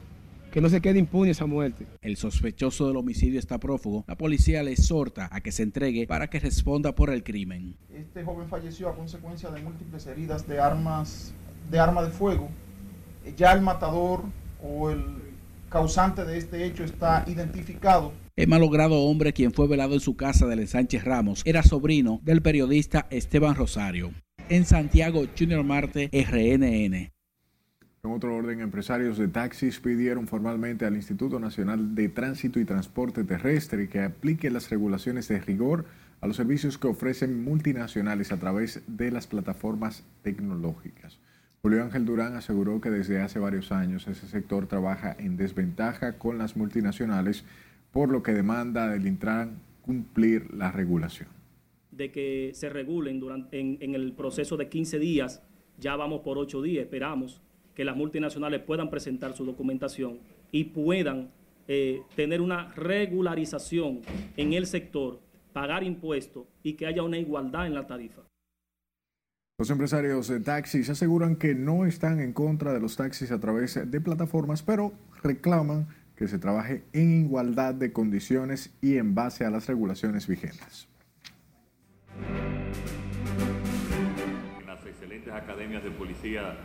que no se quede impune esa muerte. El sospechoso del homicidio está prófugo. La policía le exhorta a que se entregue para que responda por el crimen. Este joven falleció a consecuencia de múltiples heridas de armas de arma de fuego. Ya el matador o el causante de este hecho está identificado. El malogrado hombre, quien fue velado en su casa del ensanche Ramos, era sobrino del periodista Esteban Rosario. En Santiago, Junior Marte, RNN. En otro orden, empresarios de taxis pidieron formalmente al Instituto Nacional de Tránsito y Transporte Terrestre que aplique las regulaciones de rigor a los servicios que ofrecen multinacionales a través de las plataformas tecnológicas. Julio Ángel Durán aseguró que desde hace varios años ese sector trabaja en desventaja con las multinacionales, por lo que demanda del Intran cumplir la regulación. de que se regulen durante, en, en el proceso de 15 días, ya vamos por 8 días, esperamos que las multinacionales puedan presentar su documentación y puedan eh, tener una regularización en el sector, pagar impuestos y que haya una igualdad en la tarifa. Los empresarios de taxis aseguran que no están en contra de los taxis a través de plataformas, pero reclaman que se trabaje en igualdad de condiciones y en base a las regulaciones vigentes. en las excelentes academias de policía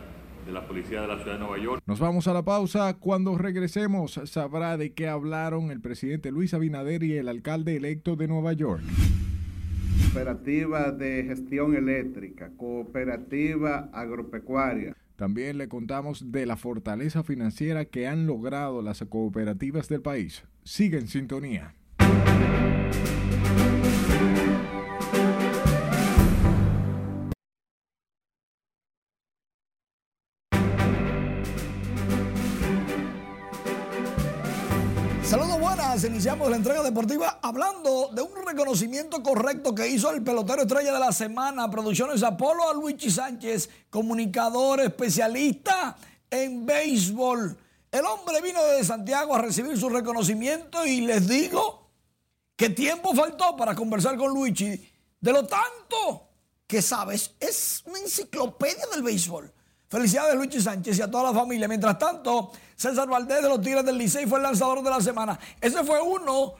de la Policía de la Ciudad de Nueva York. Nos vamos a la pausa. Cuando regresemos sabrá de qué hablaron el presidente Luis Abinader y el alcalde electo de Nueva York. Cooperativa de gestión eléctrica, cooperativa agropecuaria. También le contamos de la fortaleza financiera que han logrado las cooperativas del país. Sigue en sintonía. Iniciamos la entrega deportiva hablando de un reconocimiento correcto que hizo el pelotero estrella de la semana, Producciones Apolo a Luigi Sánchez, comunicador especialista en béisbol. El hombre vino de Santiago a recibir su reconocimiento y les digo que tiempo faltó para conversar con Luigi de lo tanto que sabes, es una enciclopedia del béisbol. Felicidades Luigi Sánchez y a toda la familia. Mientras tanto, César Valdés de los Tigres del Licey fue el lanzador de la semana. Ese fue uno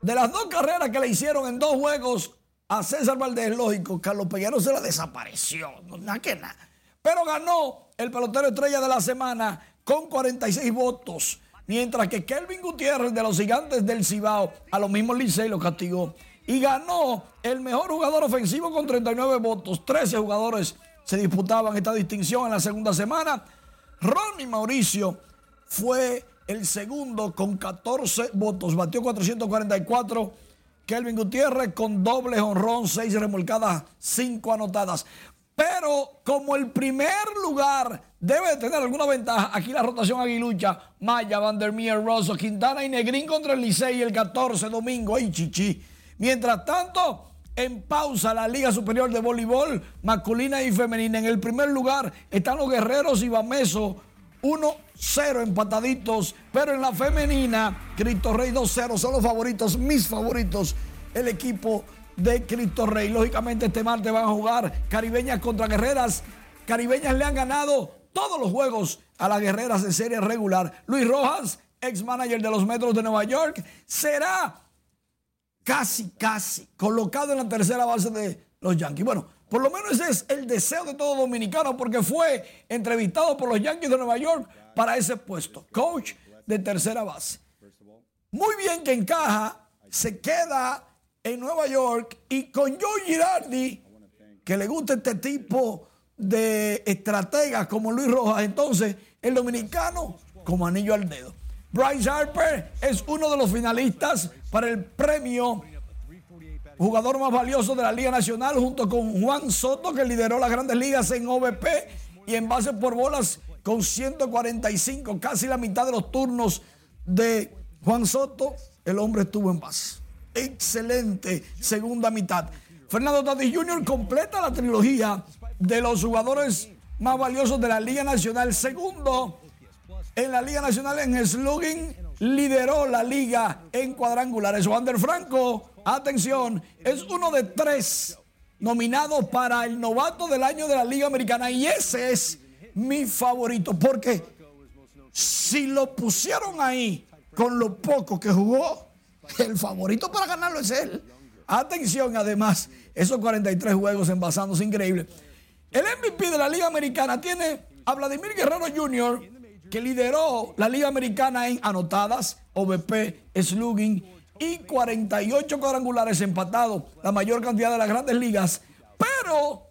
de las dos carreras que le hicieron en dos juegos a César Valdés. Lógico, Carlos Peguero se la desapareció. No, nada que nada. Pero ganó el pelotero estrella de la semana con 46 votos. Mientras que Kelvin Gutiérrez de los Gigantes del Cibao a los mismos Licey lo castigó. Y ganó el mejor jugador ofensivo con 39 votos. 13 jugadores se disputaban esta distinción en la segunda semana. Ronnie Mauricio fue el segundo con 14 votos, batió 444. Kelvin Gutiérrez con doble honrón, 6 remolcadas, 5 anotadas. Pero como el primer lugar debe tener alguna ventaja, aquí la rotación aguilucha, Maya, Vandermeer, Rosso, Quintana y Negrín contra el Licey el 14 domingo, ay chichi. Mientras tanto, en pausa la Liga Superior de Voleibol masculina y femenina. En el primer lugar están los guerreros y Bameso 1-0 empataditos, pero en la femenina Cristo Rey 2-0 son los favoritos, mis favoritos, el equipo de Cristo Rey. Lógicamente este martes van a jugar caribeñas contra guerreras. Caribeñas le han ganado todos los juegos a las guerreras de serie regular. Luis Rojas, ex manager de los Metros de Nueva York, será casi, casi colocado en la tercera base de los Yankees. Bueno, por lo menos ese es el deseo de todo dominicano porque fue entrevistado por los Yankees de Nueva York para ese puesto, coach de tercera base. Muy bien que encaja, se queda en Nueva York y con Joe Girardi, que le gusta este tipo de estrategas como Luis Rojas, entonces el dominicano como anillo al dedo. Bryce Harper es uno de los finalistas para el premio jugador más valioso de la Liga Nacional junto con Juan Soto que lideró las grandes ligas en OVP y en base por bolas con 145, casi la mitad de los turnos de Juan Soto, el hombre estuvo en base. Excelente segunda mitad. Fernando Tatis Jr. completa la trilogía de los jugadores más valiosos de la Liga Nacional. Segundo, en la Liga Nacional en slugging, lideró la liga en cuadrangulares. Wander Franco, atención, es uno de tres nominados para el novato del año de la Liga Americana y ese es mi favorito porque si lo pusieron ahí con lo poco que jugó, el favorito para ganarlo es él. Atención, además, esos 43 juegos envasándose increíble. El MVP de la Liga Americana tiene a Vladimir Guerrero Jr., que lideró la Liga Americana en anotadas, OVP, slugging y 48 cuadrangulares empatados, la mayor cantidad de las grandes ligas. Pero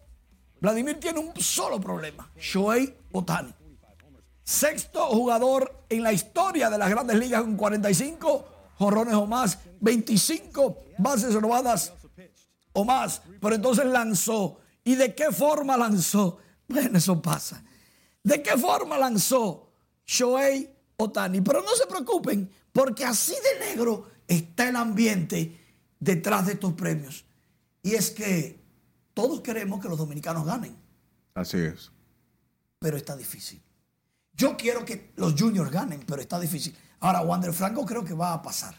Vladimir tiene un solo problema, Shohei Otani. Sexto jugador en la historia de las grandes ligas con 45 jorrones o más, 25 bases robadas o más. Pero entonces lanzó. ¿Y de qué forma lanzó? Bueno, eso pasa. ¿De qué forma lanzó? Shohei Otani. Pero no se preocupen, porque así de negro está el ambiente detrás de estos premios. Y es que todos queremos que los dominicanos ganen. Así es. Pero está difícil. Yo quiero que los juniors ganen, pero está difícil. Ahora, Wander Franco creo que va a pasar.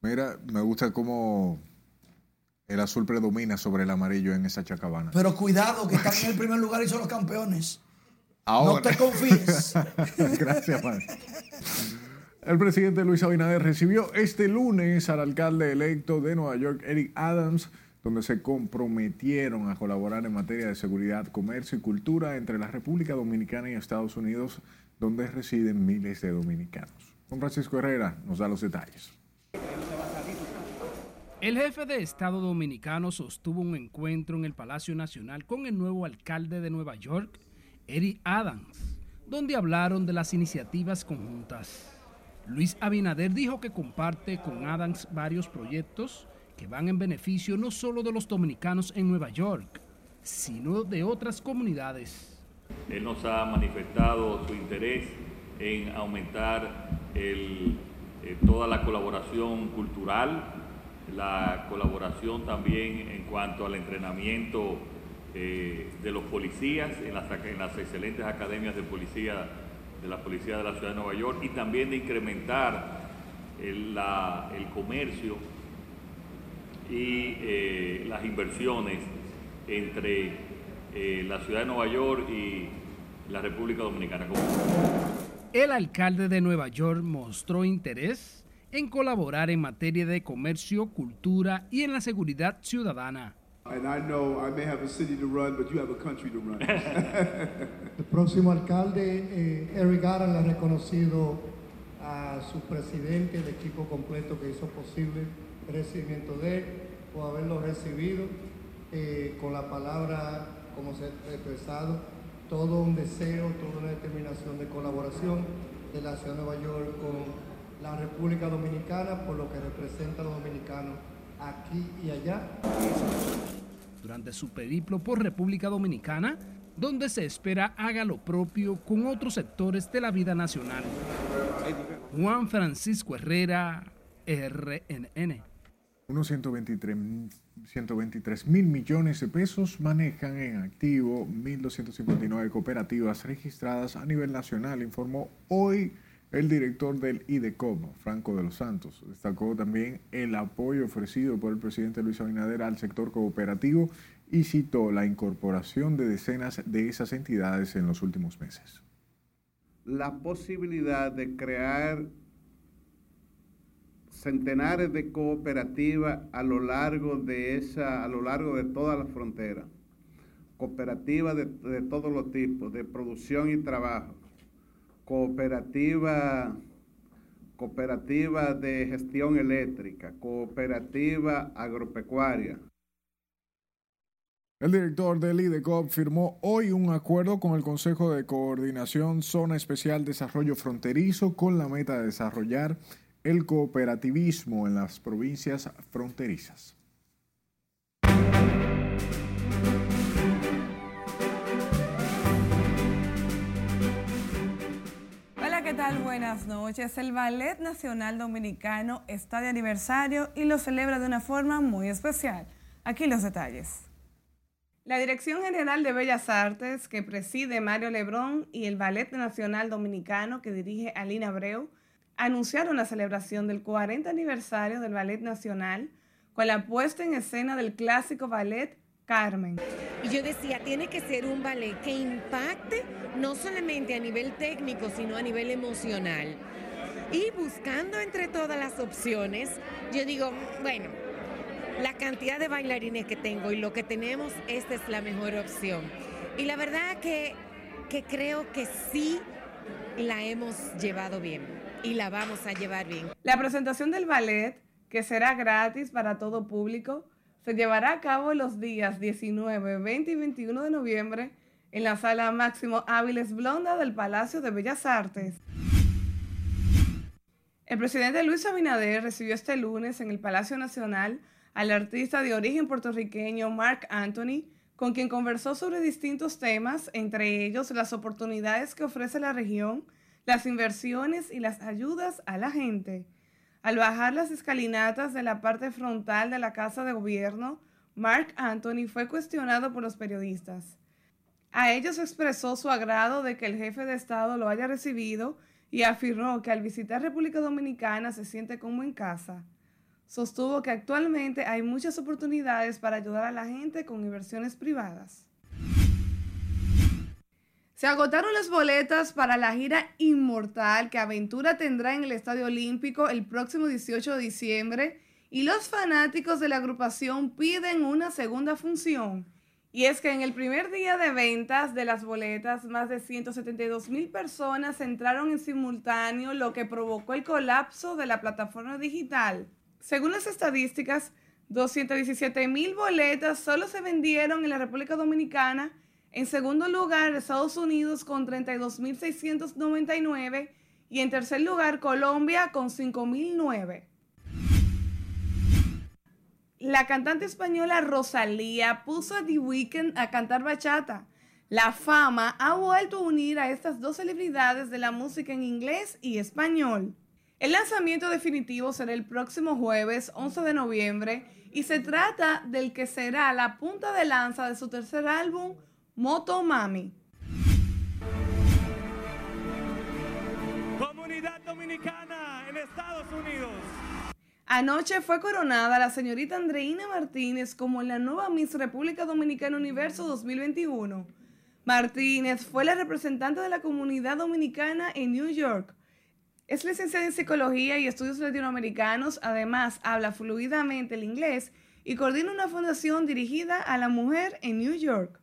Mira, me gusta cómo el azul predomina sobre el amarillo en esa chacabana. Pero cuidado, que están en el primer lugar y son los campeones. No te confíes. *laughs* Gracias, padre. El presidente Luis Abinader recibió este lunes al alcalde electo de Nueva York, Eric Adams, donde se comprometieron a colaborar en materia de seguridad, comercio y cultura entre la República Dominicana y Estados Unidos, donde residen miles de dominicanos. Juan Francisco Herrera nos da los detalles. El jefe de Estado dominicano sostuvo un encuentro en el Palacio Nacional con el nuevo alcalde de Nueva York, Eric Adams, donde hablaron de las iniciativas conjuntas. Luis Abinader dijo que comparte con Adams varios proyectos que van en beneficio no solo de los dominicanos en Nueva York, sino de otras comunidades. Él nos ha manifestado su interés en aumentar eh, toda la colaboración cultural, la colaboración también en cuanto al entrenamiento eh, de los policías en las, en las excelentes academias de policía de la Policía de la Ciudad de Nueva York y también de incrementar el, comercio y eh, las inversiones entre eh, la Ciudad de Nueva York y la República Dominicana. El alcalde de Nueva York mostró interés en colaborar en materia de comercio, cultura y en la seguridad ciudadana. And I know I may have a city to run, but you have a country to run. *laughs* El próximo alcalde, eh, Eric Garan, le ha reconocido a su presidente, el equipo completo que hizo posible el recibimiento de él, por recibido eh, con la palabra, como se ha expresado, todo un deseo, toda una determinación de colaboración de la ciudad de Nueva York con la República Dominicana, por lo que representa a los dominicanos aquí y allá. Durante su periplo por República Dominicana, donde se espera haga lo propio con otros sectores de la vida nacional. Juan Francisco Herrera, RNN. Unos 123 mil millones de pesos manejan en activo 1.259 cooperativas registradas a nivel nacional, informó hoy el director del IDECOM, Franco de los Santos. Destacó también el apoyo ofrecido por el presidente Luis Abinader al sector cooperativo y citó la incorporación de decenas de esas entidades en los últimos meses. La posibilidad de crear centenares de cooperativas a lo largo de esa, a lo largo de toda la frontera, cooperativas de, de todos los tipos, de producción y trabajo, cooperativa, cooperativa de gestión eléctrica, cooperativa agropecuaria. El director del IDECOP firmó hoy un acuerdo con el Consejo de Coordinación Zona Especial Desarrollo Fronterizo con la meta de desarrollar el cooperativismo en las provincias fronterizas. ¿Qué tal? Buenas noches. El Ballet Nacional Dominicano está de aniversario y lo celebra de una forma muy especial. Aquí los detalles. La Dirección General de Bellas Artes, que preside Mario Lebrón, y el Ballet Nacional Dominicano, que dirige Alina Abreu, anunciaron la celebración del 40 aniversario del Ballet Nacional con la puesta en escena del clásico ballet Carmen. Y yo decía, tiene que ser un ballet que impacte no solamente a nivel técnico, sino a nivel emocional. Y buscando entre todas las opciones, yo digo, bueno, la cantidad de bailarines que tengo y lo que tenemos, esta es la mejor opción. Y la verdad que, que creo que sí la hemos llevado bien y la vamos a llevar bien. La presentación del ballet, que será gratis para todo público, se llevará a cabo los días 19, 20 y 21 de noviembre en la sala Máximo Áviles Blonda del Palacio de Bellas Artes. El presidente Luis Abinader recibió este lunes en el Palacio Nacional al artista de origen puertorriqueño Mark Anthony, con quien conversó sobre distintos temas, entre ellos las oportunidades que ofrece la región, las inversiones y las ayudas a la gente. Al bajar las escalinatas de la parte frontal de la Casa de Gobierno, Mark Anthony fue cuestionado por los periodistas. A ellos expresó su agrado de que el jefe de Estado lo haya recibido y afirmó que al visitar República Dominicana se siente como en casa. Sostuvo que actualmente hay muchas oportunidades para ayudar a la gente con inversiones privadas. Se agotaron las boletas para la gira Inmortal que Aventura tendrá en el Estadio Olímpico el próximo 18 de diciembre y los fanáticos de la agrupación piden una segunda función. Y es que en el primer día de ventas de las boletas, más de 172 mil personas entraron en simultáneo, lo que provocó el colapso de la plataforma digital. Según las estadísticas, 217 mil boletas solo se vendieron en la República Dominicana. En segundo lugar, Estados Unidos con 32.699 y en tercer lugar, Colombia con 5.009. La cantante española Rosalía puso a The Weeknd a cantar bachata. La fama ha vuelto a unir a estas dos celebridades de la música en inglés y español. El lanzamiento definitivo será el próximo jueves 11 de noviembre y se trata del que será la punta de lanza de su tercer álbum, Moto Mami. Comunidad Dominicana en Estados Unidos. Anoche fue coronada la señorita Andreina Martínez como la nueva Miss República Dominicana Universo 2021. Martínez fue la representante de la comunidad dominicana en New York. Es licenciada en Psicología y Estudios Latinoamericanos, además habla fluidamente el inglés y coordina una fundación dirigida a la mujer en New York.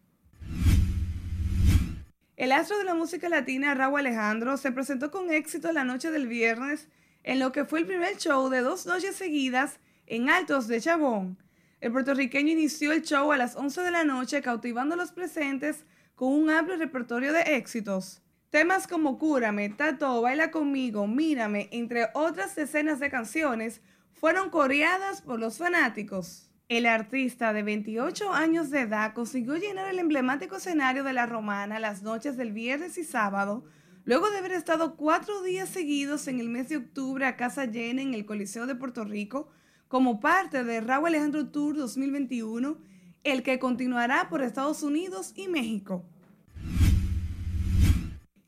El astro de la música latina, Raúl Alejandro, se presentó con éxito la noche del viernes en lo que fue el primer show de dos noches seguidas en Altos de Chabón. El puertorriqueño inició el show a las 11 de la noche cautivando a los presentes con un amplio repertorio de éxitos. Temas como Cúrame, Tato, Baila conmigo, Mírame, entre otras decenas de canciones, fueron coreadas por los fanáticos. El artista de 28 años de edad consiguió llenar el emblemático escenario de la Romana las noches del viernes y sábado, luego de haber estado cuatro días seguidos en el mes de octubre a casa llena en el Coliseo de Puerto Rico como parte de Raúl Alejandro Tour 2021, el que continuará por Estados Unidos y México.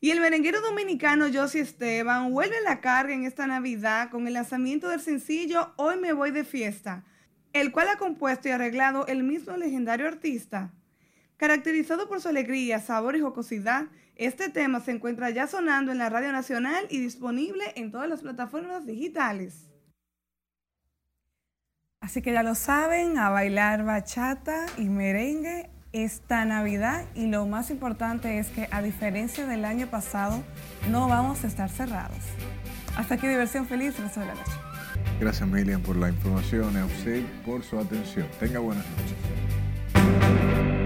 Y el merenguero dominicano Josie Esteban vuelve a la carga en esta Navidad con el lanzamiento del sencillo Hoy me voy de fiesta, el cual ha compuesto y arreglado el mismo legendario artista. Caracterizado por su alegría, sabor y jocosidad, este tema se encuentra ya sonando en la Radio Nacional y disponible en todas las plataformas digitales. Así que ya lo saben, a bailar bachata y merengue esta Navidad y lo más importante es que a diferencia del año pasado no vamos a estar cerrados. Hasta aquí diversión feliz, resto de la noche. Gracias, Miriam, por la información, a usted por su atención. Tenga buenas noches.